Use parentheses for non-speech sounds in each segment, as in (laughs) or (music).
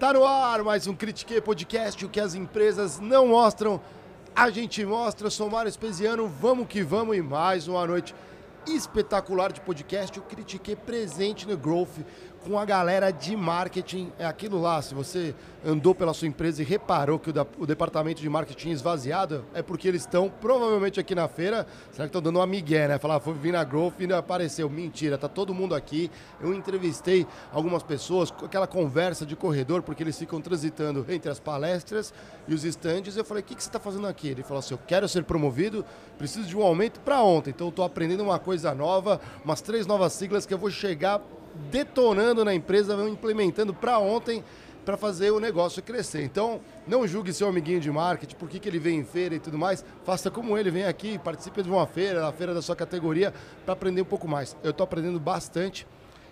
Tá no ar mais um Critique Podcast, o que as empresas não mostram, a gente mostra. Eu sou Mário Espesiano, vamos que vamos e mais uma noite espetacular de podcast, o Critique presente no Growth com a galera de marketing. É aquilo lá, se você andou pela sua empresa e reparou que o, da, o departamento de marketing esvaziado, é porque eles estão provavelmente aqui na feira. Será que estão dando uma migué, né? Falar, foi vir na Growth e apareceu. Mentira, tá todo mundo aqui. Eu entrevistei algumas pessoas, aquela conversa de corredor, porque eles ficam transitando entre as palestras e os estandes. Eu falei, o que, que você está fazendo aqui? Ele falou assim: eu quero ser promovido, preciso de um aumento para ontem. Então eu estou aprendendo uma coisa nova, umas três novas siglas que eu vou chegar detonando na empresa, vão implementando para ontem para fazer o negócio crescer. Então, não julgue seu amiguinho de marketing, por que, ele vem em feira e tudo mais. Faça como ele, vem aqui, participe de uma feira, na feira da sua categoria, para aprender um pouco mais. Eu estou aprendendo bastante.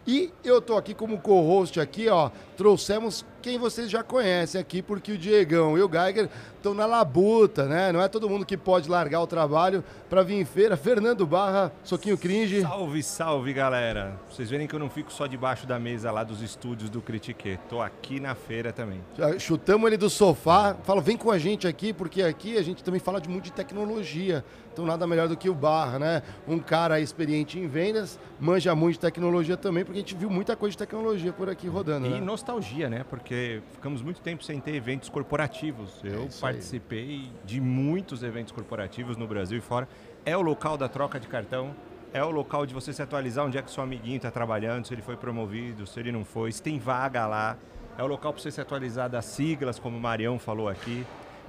E eu estou aqui como co-host aqui, ó. Trouxemos quem vocês já conhecem aqui, porque o Diegão e o Geiger estão na labuta, né? Não é todo mundo que pode largar o trabalho para vir em feira. Fernando Barra, Soquinho Cringe. Salve, salve, galera. Vocês verem que eu não fico só debaixo da mesa lá dos estúdios do Critique. Tô aqui na feira também. Chutamos ele do sofá. Fala, vem com a gente aqui, porque aqui a gente também fala de muito de tecnologia. Então nada melhor do que o Barra, né? Um cara experiente em vendas, manja muito de tecnologia também, porque a gente viu muita coisa de tecnologia por aqui rodando. E né? nostalgia, né? Porque ficamos muito tempo sem ter eventos corporativos. Eu isso aí. participei de muitos eventos corporativos no Brasil e fora. É o local da troca de cartão, é o local de você se atualizar onde é que seu amiguinho está trabalhando, se ele foi promovido, se ele não foi, se tem vaga lá. É o local para você se atualizar das siglas, como o Marião falou aqui.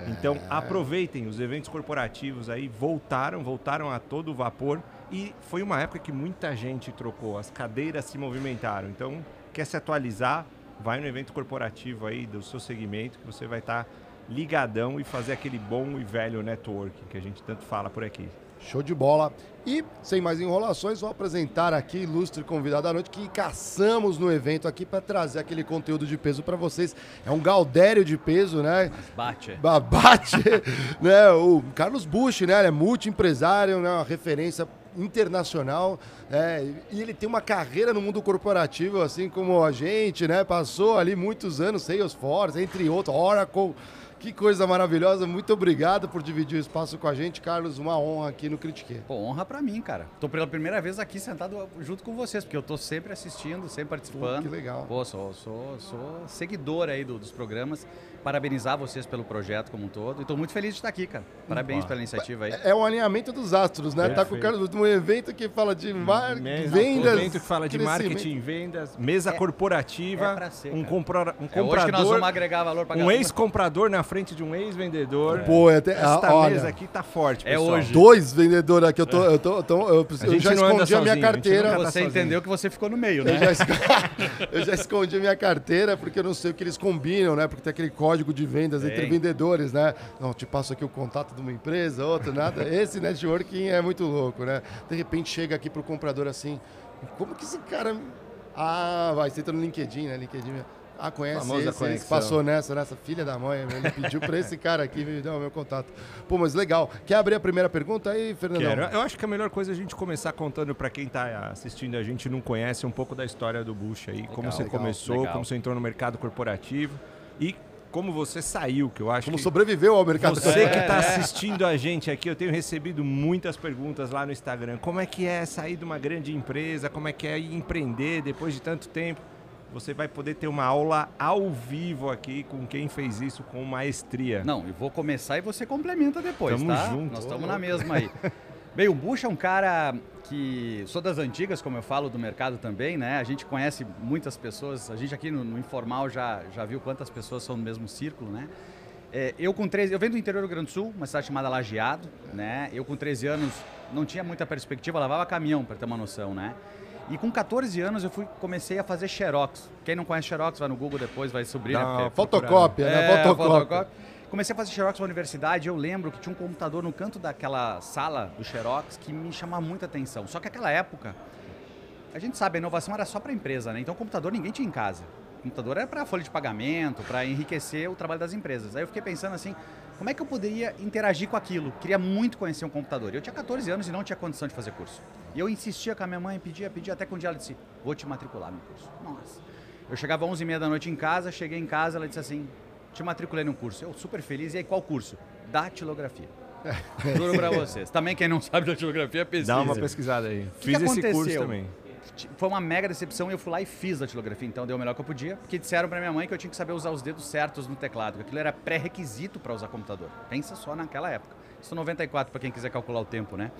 Então aproveitem, os eventos corporativos aí voltaram, voltaram a todo vapor e foi uma época que muita gente trocou, as cadeiras se movimentaram. Então, quer se atualizar, vai no evento corporativo aí do seu segmento que você vai estar ligadão e fazer aquele bom e velho networking que a gente tanto fala por aqui. Show de bola. E, sem mais enrolações, vou apresentar aqui ilustre convidado da noite que caçamos no evento aqui para trazer aquele conteúdo de peso para vocês. É um galdério de peso, né? Bate. Ba- Bate, (laughs) né? O Carlos Bush, né? Ele é multi-empresário, né? Uma referência internacional, né? E ele tem uma carreira no mundo corporativo, assim como a gente, né? Passou ali muitos anos, Salesforce, entre outros, Oracle. Que coisa maravilhosa. Muito obrigado por dividir o espaço com a gente, Carlos. Uma honra aqui no Critique. Pô, honra pra mim, cara. Tô pela primeira vez aqui sentado junto com vocês, porque eu tô sempre assistindo, sempre participando. Pô, que legal. Pô, sou, sou, sou seguidor aí do- dos programas. Parabenizar vocês pelo projeto como um todo. E tô muito feliz de estar aqui, cara. Parabéns Opa. pela iniciativa aí. É o alinhamento dos astros, né? Tá com o Perfeito. Carlos num evento que fala de mar... Mesa- vendas. evento que fala de marketing, vendas, mesa É- corporativa, é ser, um, cara. compra- um É hoje que nós comprador, vamos agregar valor pra um ex-comprador na frente de um ex-vendedor. Pô, é até, Esta ah, olha, mesa aqui tá forte, É pessoal. hoje. dois vendedores aqui. Eu, tô, eu, tô, eu tô- eu, preciso- A eu gente já escondi a minha sozinho, a gente carteira. tá Você sozinho. entendeu que você ficou no meio, Eu né? já, esco- (laughs) eu já escondi a minha carteira porque eu não sei o que eles combinam, né? Porque tem aquele código de vendas entre Tem. vendedores, né? Não, te passo aqui o contato de uma empresa, outra, nada. (laughs) Esse networking é muito louco, né? De repente chega aqui pro comprador assim, como que esse cara... Ah, vai, você entra no LinkedIn, né? LinkedIn... Ah, conhece Famosa esse, esse conexão. passou nessa, nessa filha da mãe, ele pediu pra esse cara aqui me dar o meu contato. Pô, mas legal. Quer abrir a primeira pergunta aí, Fernandão? Quero. Eu acho que a melhor coisa é a gente começar contando para quem está assistindo a gente e não conhece um pouco da história do Bush aí, como você legal, começou, legal. como você entrou no mercado corporativo e como você saiu, que eu acho Como que sobreviveu ao mercado você que está é. assistindo a gente aqui, eu tenho recebido muitas perguntas lá no Instagram. Como é que é sair de uma grande empresa? Como é que é empreender depois de tanto tempo? Você vai poder ter uma aula ao vivo aqui com quem fez isso com maestria. Não, eu vou começar e você complementa depois, Tamo tá? junto. Nós estamos na mesma aí. (laughs) Bem, o Bush é um cara que sou das antigas, como eu falo, do mercado também, né? A gente conhece muitas pessoas, a gente aqui no, no informal já, já viu quantas pessoas são no mesmo círculo, né? É, eu com 13, eu venho do interior do Rio Grande do Sul, uma cidade chamada Lajeado, né? Eu com 13 anos não tinha muita perspectiva, lavava caminhão, para ter uma noção, né? E com 14 anos eu fui, comecei a fazer xerox. Quem não conhece xerox, vai no Google depois, vai subir, né? uma Porque fotocópia, né? é, Fotocópia. fotocópia. Comecei a fazer xerox na universidade, eu lembro que tinha um computador no canto daquela sala do xerox que me chamava muita atenção. Só que naquela época, a gente sabe, a inovação era só para a empresa, né? Então computador ninguém tinha em casa. O computador era para folha de pagamento, para enriquecer o trabalho das empresas. Aí eu fiquei pensando assim, como é que eu poderia interagir com aquilo? Queria muito conhecer um computador. Eu tinha 14 anos e não tinha condição de fazer curso. E eu insistia com a minha mãe, pedia, pedia, até que um dia ela disse, vou te matricular no curso. Nossa. Eu chegava às 11h30 da noite em casa, cheguei em casa, ela disse assim, te matriculei num curso. Eu super feliz, e aí qual curso? Datilografia. (laughs) Juro pra vocês. Também quem não sabe datilografia, pesquisa. Dá uma pesquisada aí. que Fiz esse aconteceu? curso também. Foi uma mega decepção e eu fui lá e fiz datilografia, então deu o melhor que eu podia, porque disseram pra minha mãe que eu tinha que saber usar os dedos certos no teclado, que aquilo era pré-requisito para usar computador. Pensa só naquela época. Isso 94 para quem quiser calcular o tempo, né?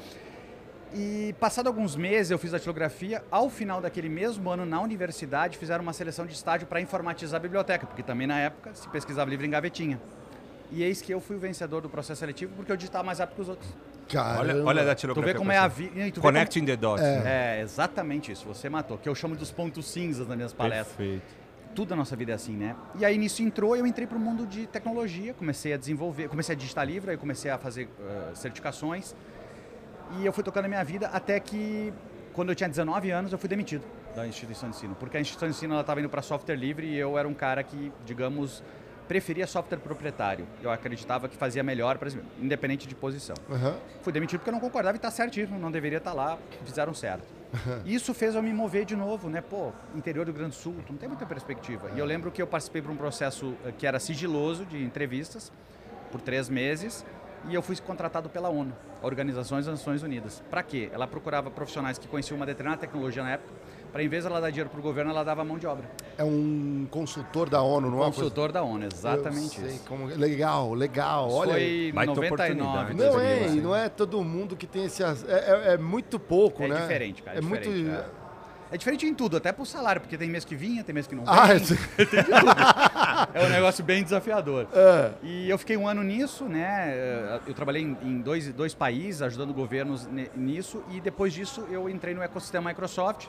E passado alguns meses eu fiz datilografia, ao final daquele mesmo ano na universidade fizeram uma seleção de estágio para informatizar a biblioteca, porque também na época se pesquisava livro em gavetinha. E eis que eu fui o vencedor do processo seletivo porque eu digitava mais rápido que os outros. Caramba. Olha, olha a Tu datilografia. vê como é a vida. Connecting the dots. né? É, exatamente isso. Você matou. Que eu chamo dos pontos cinzas nas minhas palestras. Perfeito. Tudo na nossa vida é assim, né? E aí nisso entrou, eu entrei para o mundo de tecnologia, comecei a desenvolver, comecei a digitar livro, aí comecei a fazer eh, certificações. E eu fui tocando a minha vida até que, quando eu tinha 19 anos, eu fui demitido da instituição de ensino. Porque a instituição de ensino estava indo para software livre e eu era um cara que, digamos, preferia software proprietário. Eu acreditava que fazia melhor, exemplo, independente de posição. Aham. Fui demitido porque eu não concordava e está certíssimo, não deveria estar lá, fizeram certo. Isso fez eu me mover de novo, né? Pô, interior do Grande Sul, tu não tem muita perspectiva. E eu lembro que eu participei de um processo eh, que era sigiloso de entrevistas por três meses e eu fui contratado pela ONU, a Organização das Nações Unidas. Para quê? Ela procurava profissionais que conheciam uma determinada tecnologia na época, para em vez de ela dar dinheiro para o governo, ela dava mão de obra. É um consultor da ONU, não é? Consultor da ONU, exatamente Eu sei isso. como- Legal, legal. Isso Olha aí. foi em Baita 99. oportunidade. Não é, 2011. e não é todo mundo que tem esse. É, é- é muito pouco, É né? diferente, cara. É, É muito. diferente, é. Diferente em tudo, até pro salário, porque tem mês que vinha, tem mês que não vem. (laughs) Ah, (laughs) esse- É um negócio bem desafiador. é. E eu fiquei um ano nisso, né? Eu trabalhei em- dois, dois países, ajudando governos nisso, e depois disso eu entrei no ecossistema Microsoft,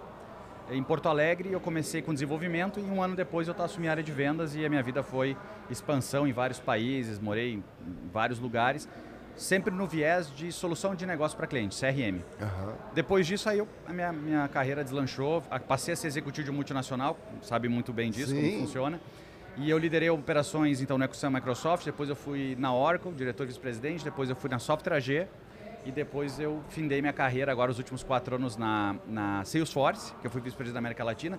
em Porto Alegre, eu comecei com desenvolvimento, e um ano depois eu assumi a área de vendas, e a minha vida foi expansão em vários países, morei em vários lugares, sempre no viés de solução de negócio para cliente, CRM. Aham. Depois disso, aí eu- a minha, minha carreira deslanchou. Passei a ser executivo de multinacional, sabe muito bem disso, Sim. como funciona. E eu liderei operações então no ecossistema Microsoft, depois eu fui na Oracle, diretor vice-presidente, depois eu fui na Software AG e depois eu findei minha carreira agora os últimos quatro anos na, na Salesforce, que eu fui vice-presidente da América Latina.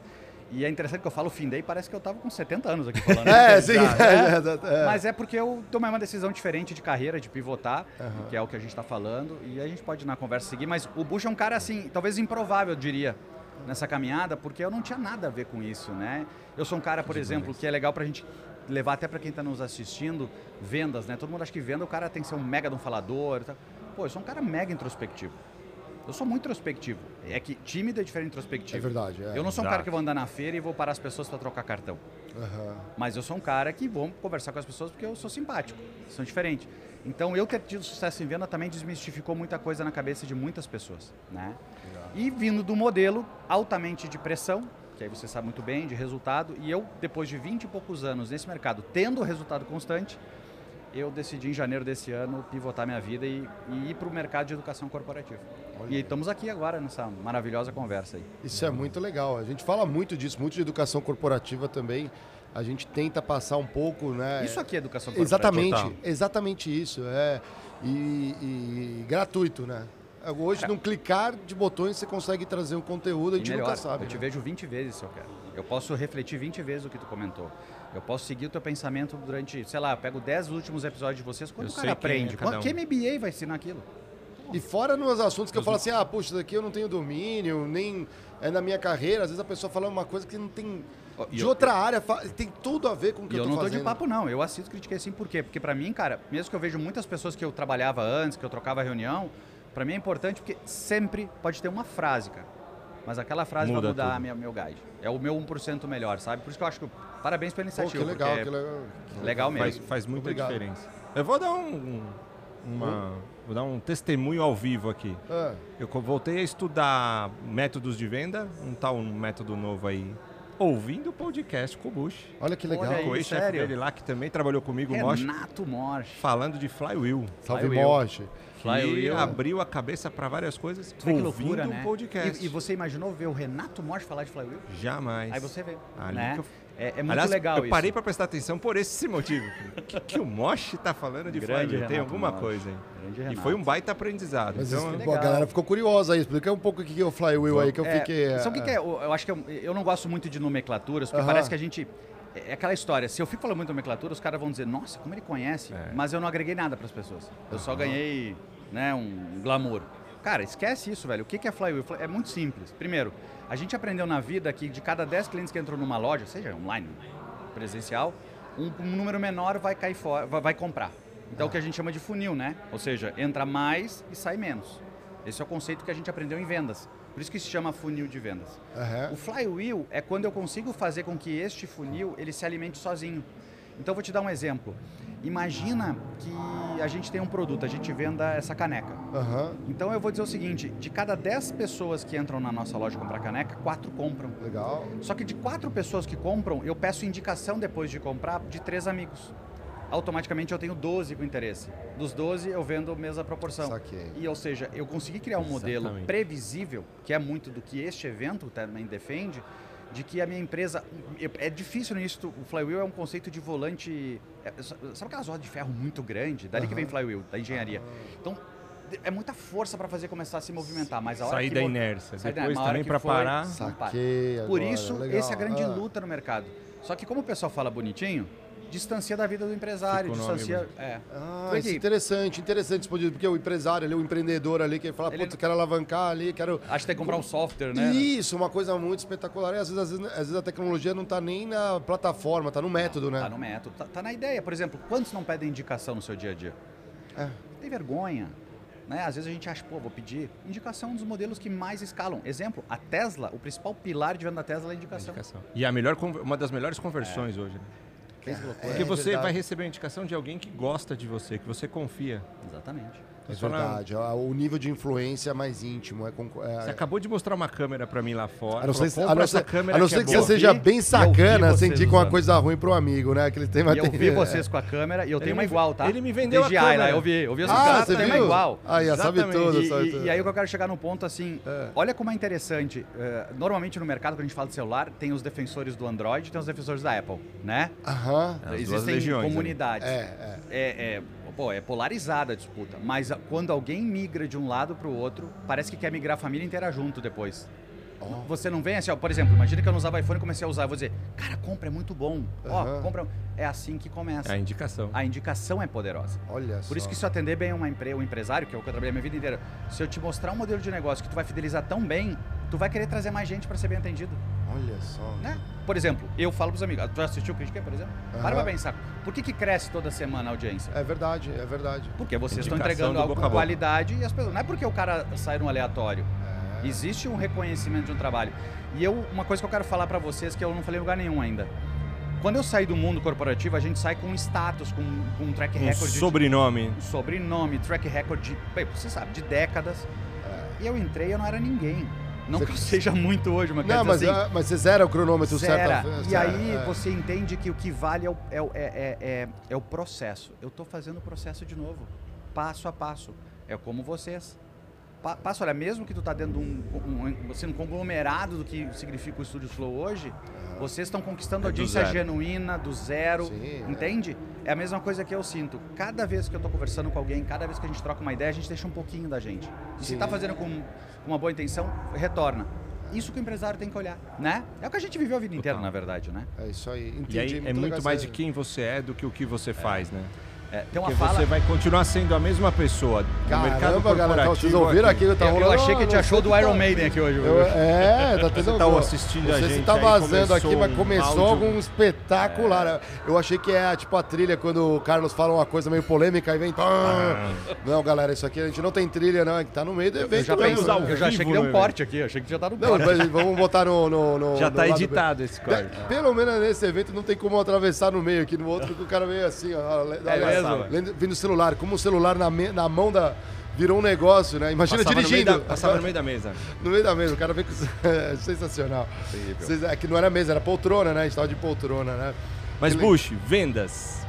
E é interessante que eu falo findei, parece que eu estava com 70 anos aqui (laughs) falando. É, sim. (laughs) Né? é, é. Mas é porque eu tomei uma decisão diferente de carreira, de pivotar, que é o que a gente está falando, e a gente pode na conversa seguir, mas o Bush é um cara assim, talvez improvável, eu diria, nessa caminhada, porque eu não tinha nada a ver com isso, né? Eu sou um cara, por exemplo, que é legal pra gente levar até para quem está nos assistindo, vendas, né? Todo mundo acha que venda, o cara tem que ser um mega de um falador tal. Pô, eu sou um cara mega introspectivo. Eu sou muito introspectivo. É que tímido é diferente de introspectivo. É verdade, é. Eu não sou um Exato. cara que vou andar na feira e vou parar as pessoas para trocar cartão. Aham. Mas eu sou um cara que vou conversar com as pessoas porque eu sou simpático, são diferentes. Então, eu ter tido sucesso em venda também desmistificou muita coisa na cabeça de muitas pessoas, né? E vindo do modelo altamente de pressão, que aí você sabe muito bem, de resultado, e eu, depois de 20 e poucos anos nesse mercado, tendo resultado constante, eu decidi em janeiro desse ano pivotar minha vida e, e ir para o mercado de educação corporativa. Olha E estamos aqui agora nessa maravilhosa conversa aí. Isso é muito legal. A gente fala muito disso, muito de educação corporativa também. A gente tenta passar um pouco, né? Isso aqui é educação corporativa. Exatamente, exatamente isso. É. E, e gratuito, né? Hoje, num clicar de botões, você consegue trazer um conteúdo, a E gente melhor, nunca sabe. eu te né? vejo 20 vezes se eu quero. Eu posso refletir 20 vezes o que tu comentou. Eu posso seguir o teu pensamento durante, sei lá, eu pego 10 últimos episódios de vocês, quando Eu o cara sei quem é aprende? um. que MBA vai ensinar aquilo? E fora nos assuntos que eu falo assim, ah, puxa, isso daqui eu não tenho domínio, nem é na minha carreira. Às vezes a pessoa fala uma coisa que não tem. E De eu- outra área, tem tudo a ver com o que E eu eu tô não tô fazendo. de papo, não. Eu assisto critiquei assim, por quê? Porque pra mim, cara, mesmo que eu vejo muitas pessoas que eu trabalhava antes, que eu trocava reunião, pra mim é importante porque sempre pode ter uma frase, cara. Mas aquela frase Muda vai mudar minha, meu guide. É o meu 1% melhor, sabe? Por isso que eu acho que. Parabéns pela Pô, iniciativa. que legal, que legal. legal Faz, mesmo. faz muita Obrigado. diferença. Eu vou dar um, uma, vou dar um testemunho ao vivo aqui. Ah, Eu voltei a estudar métodos de venda, um tal método novo aí, ouvindo o podcast com o Bush. olha que legal. Olha aí. Com o ex-chefe sério? dele lá, que também trabalhou comigo, o Mosh, Renato Morsch. falando de flywheel. Salve Flywheel. Flywheel. abriu a cabeça para várias coisas. Vê que ouvindo loucura, um né? podcast. E, e você imaginou ver o Renato Morte falar de Flywheel? Jamais. Aí você vê, Ali né? que eu- É, é muito Aliás, legal eu parei isso. para prestar atenção por esse motivo. O (laughs) que, que o Moshi tá falando de Grande Flywheel? Tem alguma Moshi. coisa. Grande E foi um baita aprendizado. Mas então, isso- pô, a galera ficou curiosa aí. Explica um pouco o que é o Flywheel aí, que eu É, fiquei... Sabe o que, que é? Eu eu acho que eu, eu não gosto muito de nomenclaturas, porque Aham. parece que a gente. É aquela história, se eu fico falando muito nomenclatura, os caras vão dizer, nossa, como ele conhece, É. mas eu não agreguei nada para as pessoas. Eu só ganhei né, um glamour. Cara, esquece isso, velho. O que é Flywheel? Fly- É muito simples. Primeiro, a gente aprendeu na vida que de cada 10 clientes que entram numa loja, seja online, presencial, um, um número menor vai cair fora, vai, vai comprar. Então, o que a gente chama de funil, né? Ou seja, entra mais e sai menos. Esse é o conceito que a gente aprendeu em vendas. Por isso que se chama funil de vendas. Aham. O flywheel é quando eu consigo fazer com que este funil ele se alimente sozinho. Então vou te dar um exemplo. Imagina que a gente tem um produto, a gente venda essa caneca. Aham. Então eu vou dizer o seguinte, de cada 10 pessoas que entram na nossa loja comprar caneca, quatro compram. Legal. Só que de quatro pessoas que compram, eu peço indicação depois de comprar de três amigos. Automaticamente eu tenho 12 com interesse. Dos 12 eu vendo a mesma proporção. Saquei. E ou seja, eu consegui criar um modelo Exatamente. previsível, que é muito do que este evento também defende, de que a minha empresa. É difícil nisso, o Flywheel é um conceito de volante. é- sabe aquelas rodas de ferro muito grande? Dali que vem Flywheel, da engenharia. Então, é muita força para fazer começar a se movimentar, mas a hora sair que da inércia. sair da- Depois hora também para parar. Saquei Por agora, isso, legal. essa é a grande Ah. luta no mercado. Só que como o pessoal fala bonitinho, distancia da vida do empresário, nome distancia. É. Ah, isso é que- interessante, interessante expandido, porque o empresário ali, o empreendedor ali, que fala, Ele putz, quero alavancar ali, quero... Acho que tem que comprar um software, né? Isso, uma coisa muito espetacular. E às vezes, às vezes, às vezes a tecnologia não está nem na plataforma, está no método, né? Tá no método, tá, tá na ideia. Por exemplo, quantos não pedem indicação no seu dia a dia? É. Tem vergonha. Né? Às vezes a gente acha, pô, vou pedir. Indicação é um dos modelos que mais escalam. Exemplo, a Tesla, o principal pilar de venda da Tesla é a indicação. Indicação. E a melhor, uma das melhores conversões hoje. Né? Porque É você verdade. vai receber a indicação de alguém que gosta de você, que você confia. Exatamente. É Você fala, verdade. O nível de influência é mais íntimo. É, é- Você acabou de mostrar uma câmera pra mim lá fora. A não ser, "Compra a não essa ser, câmera a não que ser é que boa." você seja bem sacana, sentir com uma coisa ruim pro amigo, né? Que ele tem uma E eu vi vocês com a câmera e eu tenho uma igual, tá? ele me vendeu a DJI lá, câmera. eu vi. Eu vi essa Ah, você tem viu? uma igual. Aí, sabe Exatamente. tudo. E, sabe e- tudo. e aí o que eu quero chegar num ponto assim, É. olha como é interessante. eh, normalmente no mercado, quando a gente fala de celular, tem os defensores do Android e tem os defensores da Apple, né? Aham. Existem legiões, né? comunidades. É, é. Pô, é polarizada a disputa. Mas quando alguém migra de um lado para o outro, parece que quer migrar a família inteira junto depois. Ó. Você não vem assim, ó, por exemplo, imagina que eu não usava iPhone e comecei a usar. Eu vou dizer, cara, compra, é muito bom. Ó, Aham. compra. É assim que começa. É a indicação. A indicação é poderosa. Olha só. Por isso que se eu atender bem uma empre... um empresário, que é o que eu trabalhei a minha vida inteira, se eu te mostrar um modelo de negócio que tu vai fidelizar tão bem, tu vai querer trazer mais gente para ser bem atendido. Olha só. Né? Por exemplo, eu falo pros amigos, tu já assistiu o Critique, por exemplo? Aham. Para pra pensar, por que, que cresce toda semana a audiência? É verdade, é verdade. Porque vocês estão Indicação entregando do algo com qualidade e as pessoas. Não é porque o cara sai no aleatório. É. Existe um reconhecimento de um trabalho. E eu, uma coisa que eu quero falar pra vocês que eu não falei em lugar nenhum ainda. Quando eu saí do mundo corporativo, a gente sai com um status, com, com um track Um record de sobrenome. um sobrenome, track record de, bem, você sabe, de décadas. E eu entrei e eu não era ninguém. Não Você- que eu seja muito hoje, mas Não, mas, assim, ah, mas você zera o cronômetro zera. certo? E aí é. você entende que o que vale é é, o- é, é, é, é o processo. Eu estou fazendo o processo de novo, passo a passo. É como vocês. Pa- Passo, olha, mesmo que tu tá dentro de um, um, assim, um conglomerado do que significa o Estúdio Flow hoje, vocês estão conquistando É audiência zero. genuína, do zero, Sim, é. entende? É. a mesma coisa que eu sinto. Cada vez que eu tô conversando com alguém, cada vez que a gente troca uma ideia, a gente deixa um pouquinho da gente. E se tá fazendo com uma boa intenção, retorna. Isso que o empresário tem que olhar, né? É o que a gente viveu a vida inteira, Total. na verdade, né? É isso aí. Entendi. E aí é muito essa- mais de quem você é do que o que você faz, né? É, tem uma Porque fala... você vai continuar sendo a mesma pessoa. no mercado Caramba, galera, vocês corporativo ouviram aqui? Tá Eu, eu rolando- achei que você show do Iron tá- Maiden aqui hoje. Eu- é, tá tendo Você tá assistindo a gente tá aí, vazando aqui, começou mas um começou áudio- algum espetacular. Eu achei que é tipo a trilha quando o Carlos fala uma coisa meio polêmica e vem. Ah. Não, galera, isso aqui a gente não tem trilha, não. é que Tá no meio do evento. Eu já, mesmo, pensei, né? eu já achei que deu um né, corte aqui, eu achei que já tá no Não, vamos botar no. no, no Já no tá lado editado esse corte. Pelo menos nesse evento não tem como atravessar no meio aqui, no outro que o cara veio assim, ó. Mesmo? O celular, como o celular na, me- na mão da. Virou um negócio, né? Imagina Passava no dirigindo. da- passava no meio da mesa. (laughs) No meio da mesa, o cara veio com. (laughs) é sensacional. Vocês- É que não era mesa, era poltrona, né? A gente tava de poltrona, né? Mas, Que le- Bush, vendas.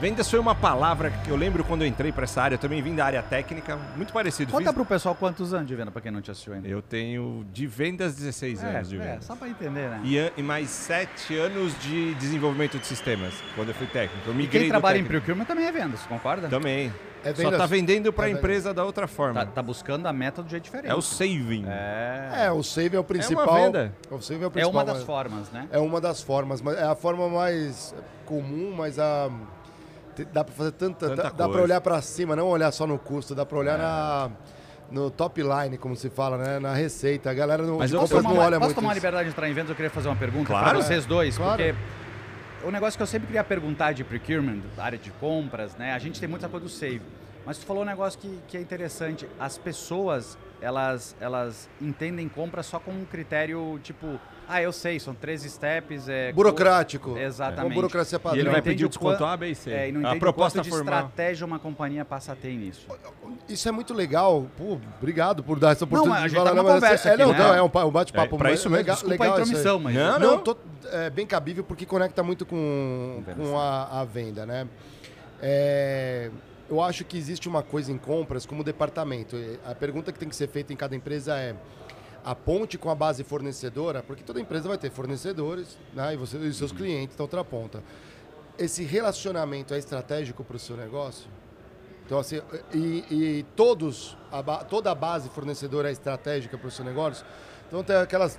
Vendas foi uma palavra que eu lembro quando eu entrei para essa área, eu também vim da área técnica, muito parecido. Conta Fiz- pro pessoal quantos anos de venda, pra quem não te assistiu ainda. Eu tenho de vendas 16 anos de é, vendas. só pra entender, né? E, e mais 7 anos de desenvolvimento de sistemas, quando eu fui técnico. Eu E quem trabalha em procurement também é vendas, concorda? Também. É Só vendas. tá vendendo para a É empresa da outra forma. Tá, tá buscando a meta do jeito diferente. É o saving. É, É, o save é o principal. venda. O save é o é principal. uma das mas- formas, né? É uma das formas, mas é a forma mais comum, mas a dá para fazer tanta, Tanta dá, dá para olhar para cima, não olhar só no custo, dá para olhar É. na no top line, como se fala, né, na receita. A galera não, Mas eu- compras Posso não tomar, olha posso muito. tomar isso. liberdade de entrar em vendas? Eu queria fazer uma pergunta Claro. para vocês dois, Claro. porque o negócio que eu sempre queria perguntar de procurement, da área de compras, né? A gente tem muita coisa do save. Mas tu falou um negócio que, que é interessante. As pessoas, elas, elas entendem compra só com um critério tipo, ah, eu sei, são três steps. É, Burocrático. Exatamente. Uma burocracia E padrão. ele não vai pedir o desconto A, B e C. É, e não a proposta de formal. estratégia uma companhia passa a ter nisso. Isso é muito legal. Pô, obrigado por dar essa Não, oportunidade a de gente tá falar. numa mas conversa é, aqui, não, né? não, é um, pa- bate-papo É, pra isso mesmo. legal, Desculpa a legal aí. intromissão, mas... Não, Não, tô- é bem cabível porque conecta muito com, com a, a venda, né? É, eu acho que existe uma coisa em compras como departamento. E A pergunta que tem que ser feita em cada empresa é a ponte com a base fornecedora, porque toda empresa vai ter fornecedores, né? E, você, e seus clientes da outra ponta. Esse relacionamento é estratégico para o seu negócio? Então, assim, e, e todos, a toda a base fornecedora é estratégica para o seu negócio. Então, tem aquelas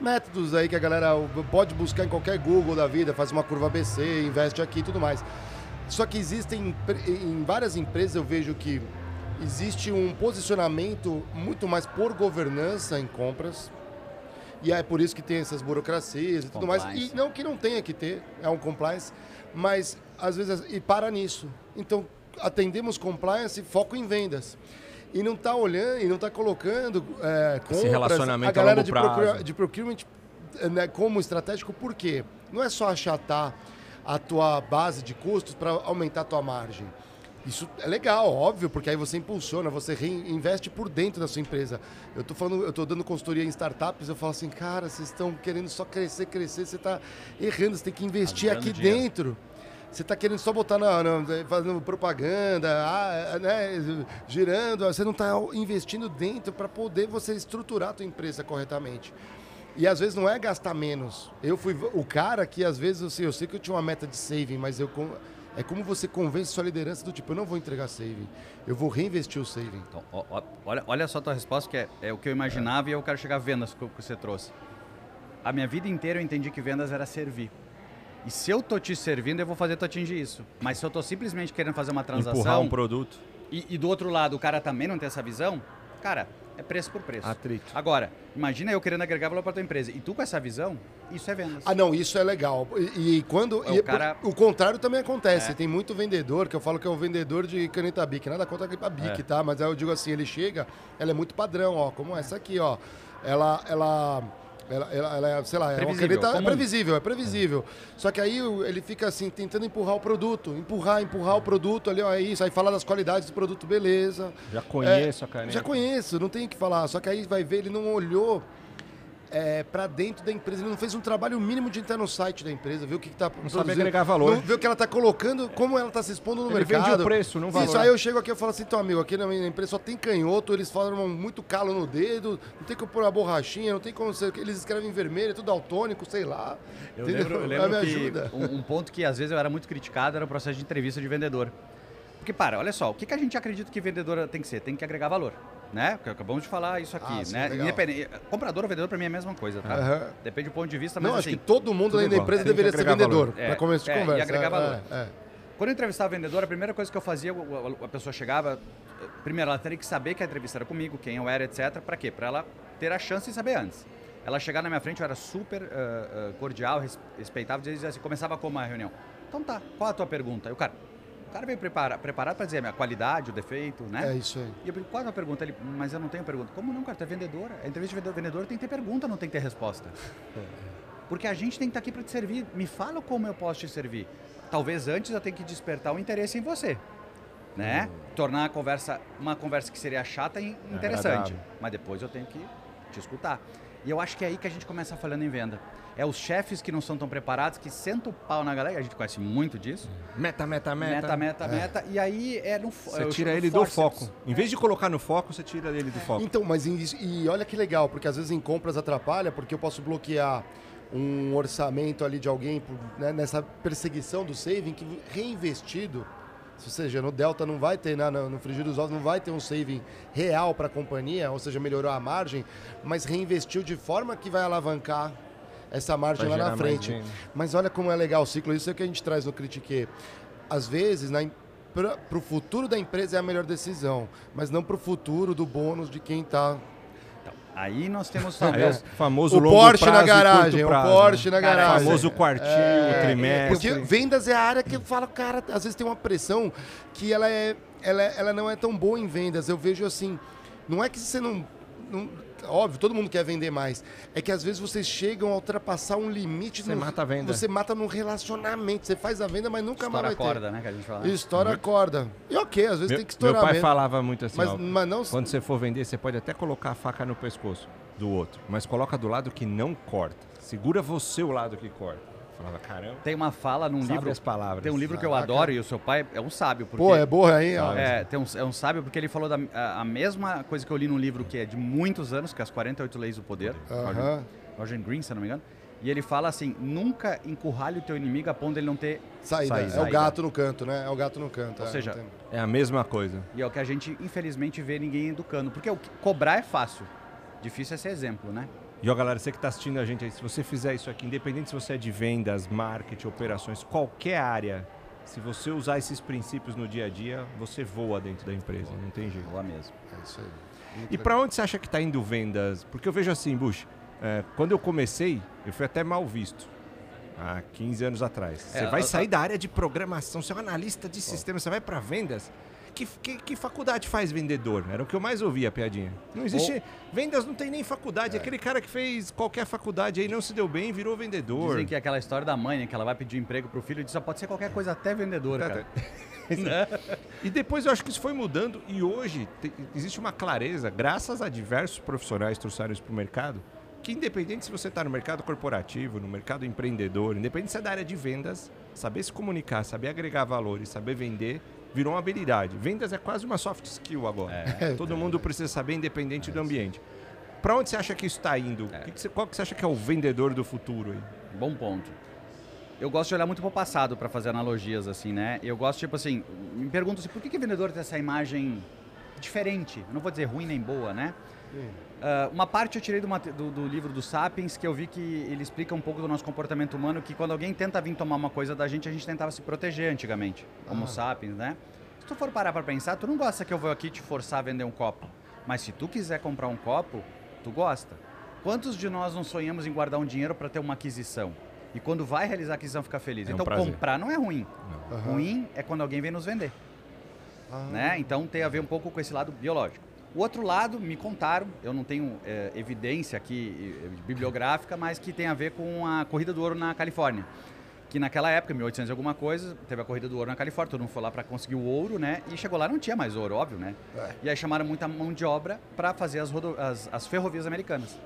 métodos aí que a galera pode buscar em qualquer Google da vida, faz uma curva ABC, investe aqui e tudo mais. Só que existem, em várias empresas eu vejo que existe um posicionamento muito mais por governança em compras. E é por isso que tem essas burocracias e tudo mais. Compliance. E não que não tenha que ter, é um compliance, mas às vezes e para nisso. Então, atendemos compliance e foco em vendas. E não está olhando, e não está colocando é, compras, relacionamento a a galera longo de, procura- de procurement eh, né, como estratégico, por quê? Não é só achatar a tua base de custos para aumentar a tua margem. Isso é legal, óbvio, porque aí você impulsiona, você reinveste por dentro da sua empresa. Eu tô falando, eu tô dando consultoria em startups, eu falo assim, cara, vocês estão querendo só crescer, crescer, você está errando, você tem que investir Tá aqui dinheiro. dentro. Você está querendo só botar na, na- fazendo propaganda, ah, né, girando, você não está investindo dentro para poder você estruturar a tua empresa corretamente. E às vezes não é gastar menos. Eu fui o cara que às vezes eu sei, eu sei que eu tinha uma meta de saving, mas eu é como você convence sua liderança do tipo, eu não vou entregar saving, eu vou reinvestir o saving. Então, ó, ó, olha, olha só a tua resposta, que é, é o que eu imaginava e eu quero chegar a vendas que, que você trouxe. A minha vida inteira eu entendi que vendas era servir. E se eu tô te servindo, eu vou fazer tu atingir isso. Mas se eu tô simplesmente querendo fazer uma Empurrar transação um produto. e, e do outro lado o cara também não tem essa visão, cara, é preço por preço. Atrito. Agora, imagina eu querendo agregar valor para tua empresa e tu com essa visão, isso é vendas. Ah, não, isso é legal. E, e quando. É, e o cara- o contrário também acontece. É. Tem muito vendedor que eu falo que é o vendedor de caneta Bic. Nada contra a Bic, É. tá? Mas aí eu digo assim, ele chega, ela é muito padrão, ó, como essa aqui, ó. Ela. ela ela, ela, ela é, sei lá, é uma Previsível, caneta. É previsível, é previsível. Só que aí ele fica assim, tentando empurrar o produto. Empurrar, empurrar o produto ali, ó, é isso. Aí fala das qualidades do produto, beleza. Já conheço a caneta. É, Já conheço, não tem o que falar. Só que aí vai ver, ele não olhou é, para dentro da empresa, ele não fez um trabalho mínimo de entrar no site da empresa, ver o que está Não sabe agregar valor. ver o que ela está colocando, como ela está se expondo no Ele mercado. vende o preço, não o Isso, valor. aí eu chego aqui e falo assim, então amigo, aqui na minha empresa só tem canhoto, eles falam muito calo no dedo, não tem como pôr uma borrachinha, não tem como ser, eles escrevem em vermelho, é tudo daltônico, sei lá. Eu Entendeu? lembro, eu Ah, lembro me que ajuda. um, um ponto que às vezes eu era muito criticado era o processo de entrevista de vendedor. Porque, para, olha só, o que, que a gente acredita que vendedor tem que ser? Tem que agregar valor, né? Porque Acabamos de falar isso aqui, Ah, sim, né? Independente, comprador ou vendedor para mim é a mesma coisa, tá? Aham. Depende do ponto de vista, mas Não, acho assim, que todo mundo tudo dentro da igual. empresa Tem deveria ser vendedor. É, para começo de é, e conversa. agregar É, valor. é, é. Quando eu entrevistava vendedor, a primeira coisa que eu fazia, o- o- a pessoa chegava, primeiro ela teria que saber que a entrevista era comigo, quem eu era, etc. Para quê? Para ela ter a chance de saber antes. Ela chegar na minha frente, eu era super ah, cordial, res- respeitava, dizia assim, começava como a reunião. Então tá, qual a tua pergunta? Aí o cara, o cara veio prepara, preparado para dizer a minha qualidade, o defeito, né? É isso aí. E eu pergunto, qual a pergunta? Ele, mas eu não tenho pergunta. Como não, cara? Tu é vendedor. A entrevista de vendedor, vendedor tem que ter pergunta, não tem que ter resposta. (laughs) Porque a gente tem que estar aqui para te servir. Me fala como eu posso te servir. Talvez antes eu tenha que despertar o interesse em você. Né? Tornar a conversa uma conversa que seria chata e interessante. Agradável. Mas depois eu tenho que te escutar. E eu acho que é aí que a gente começa falhando em venda. É os chefes que não são tão preparados, que sentam o pau na galera, a gente conhece muito disso. Meta, meta, meta. Meta, meta, meta. E aí é no Você eu tira ele do foco. Em vez de colocar no foco, você tira ele do foco. Então, mas em- e olha que legal, porque às vezes em compras atrapalha, porque eu posso bloquear um orçamento ali de alguém por- né, nessa perseguição do saving que reinvestido, ou seja, no Delta não vai ter, né, no frigir dos ovos não vai ter um saving real para a companhia, ou seja, melhorou a margem, mas reinvestiu de forma que vai alavancar essa margem Vai lá na frente. Mas olha como é legal o ciclo, isso é o que a gente traz no Critique. Às vezes, para o futuro da empresa é a melhor decisão, mas não para o futuro do bônus de quem está Aí nós temos É, o famoso o Porsche prazo na garagem, curto o prazo, Porsche né? na garagem. famoso quartil, É, trimestre. Porque vendas é a área que eu falo, cara, às vezes tem uma pressão que ela, é, ela, é- ela não é tão boa em vendas. Eu vejo assim, não é que você não, não- Óbvio, todo mundo quer vender mais. É que às vezes vocês chegam a ultrapassar um limite. Você mata a venda. Você mata num relacionamento. Você faz a venda, mas nunca Estoura a mais vai corda, né? Que a gente fala. ter. Estoura a corda. E ok, às vezes Meu, tem que meu estourar pai mesmo. falava muito assim, mas, ó, mas não... quando você for vender, você pode até colocar a faca no pescoço do outro, mas coloca do lado que não corta. Segura você o lado que corta. Falava, caramba, Tem uma fala num sabe livro. as palavras. Tem um livro que eu Caraca. adoro e o seu pai é um sábio. Porque, Pô, é boa aí, ó. É, tem um, é um sábio porque ele falou da, a, a mesma coisa que eu li num livro que é de muitos anos, que é as 48 Leis do Poder. Roger, Aham. Roger Green, se eu não me engano. E ele fala assim: nunca encurralhe o teu inimigo a ponto dele não ter. Saída. Saída. É o gato no canto, né? É o gato no canto. Ou é, seja, É a mesma coisa. E é o que a gente, infelizmente, vê ninguém educando. Porque o que- cobrar é fácil. Difícil é ser exemplo, né? E ó, galera, você que está assistindo a gente aí, se você fizer isso aqui, independente se você é de vendas, marketing, operações, qualquer área, se você usar esses princípios no dia a dia, você voa dentro da empresa, não tem jeito. Boa mesmo. É isso aí. Muito E para onde você acha que está indo vendas? Porque eu vejo assim, Bush, é, quando eu comecei, eu fui até mal visto. Há 15 anos atrás. Você É, vai a- sair da área de programação, você é um analista de sistema, você vai para vendas. Que, que, que faculdade faz vendedor? Era o que eu mais ouvia a piadinha. Não existe. Vendas não tem nem faculdade. Aquele cara que fez qualquer faculdade aí não se deu bem virou vendedor. Dizem que é aquela história da mãe, né, que ela vai pedir emprego pro filho e diz só pode ser qualquer coisa, até vendedor, Tá, cara. (laughs) E depois eu acho que isso foi mudando e hoje te- existe uma clareza, graças a diversos profissionais que trouxeram isso para o mercado, que independente se você está no mercado corporativo, no mercado empreendedor, independente se é da área de vendas, saber se comunicar, saber agregar valores, saber vender, virou uma habilidade. Vendas é quase uma soft skill agora. É. (laughs) Todo mundo precisa saber, independente do ambiente. Para onde você acha que isso está indo? É. Que que você- qual que você acha que é o vendedor do futuro aí? Bom ponto. Eu gosto de olhar muito pro passado para fazer analogias, assim, né? Eu gosto, tipo assim, me pergunto assim, por que, que o vendedor tem essa imagem diferente? Eu não vou dizer ruim nem boa, né? Ah, uma parte eu tirei do, do- do livro do Sapiens, que eu vi que ele explica um pouco do nosso comportamento humano, que quando alguém tenta vir tomar uma coisa da gente, a gente tentava se proteger antigamente, como Ah. Sapiens, né? Se tu for parar para pensar, tu não gosta que eu vou aqui te forçar a vender um copo. Mas se tu quiser comprar um copo, tu gosta. Quantos de nós não sonhamos em guardar um dinheiro para ter uma aquisição? E quando vai realizar a aquisição, fica feliz. É um então, prazer. comprar não é ruim. Não. Aham. Ruim é quando alguém vem nos vender. Ah. Né? Então tem a ver um pouco com esse lado biológico. O outro lado, me contaram, eu não tenho eh, evidência aqui bibliográfica, mas que tem a ver com a corrida do ouro na Califórnia. Que naquela época, 1800 e alguma coisa, teve a corrida do ouro na Califórnia, todo mundo foi lá para conseguir o ouro, né? E chegou lá não tinha mais ouro, óbvio, né? É. E aí chamaram muita mão de obra para fazer as, as- as ferrovias americanas.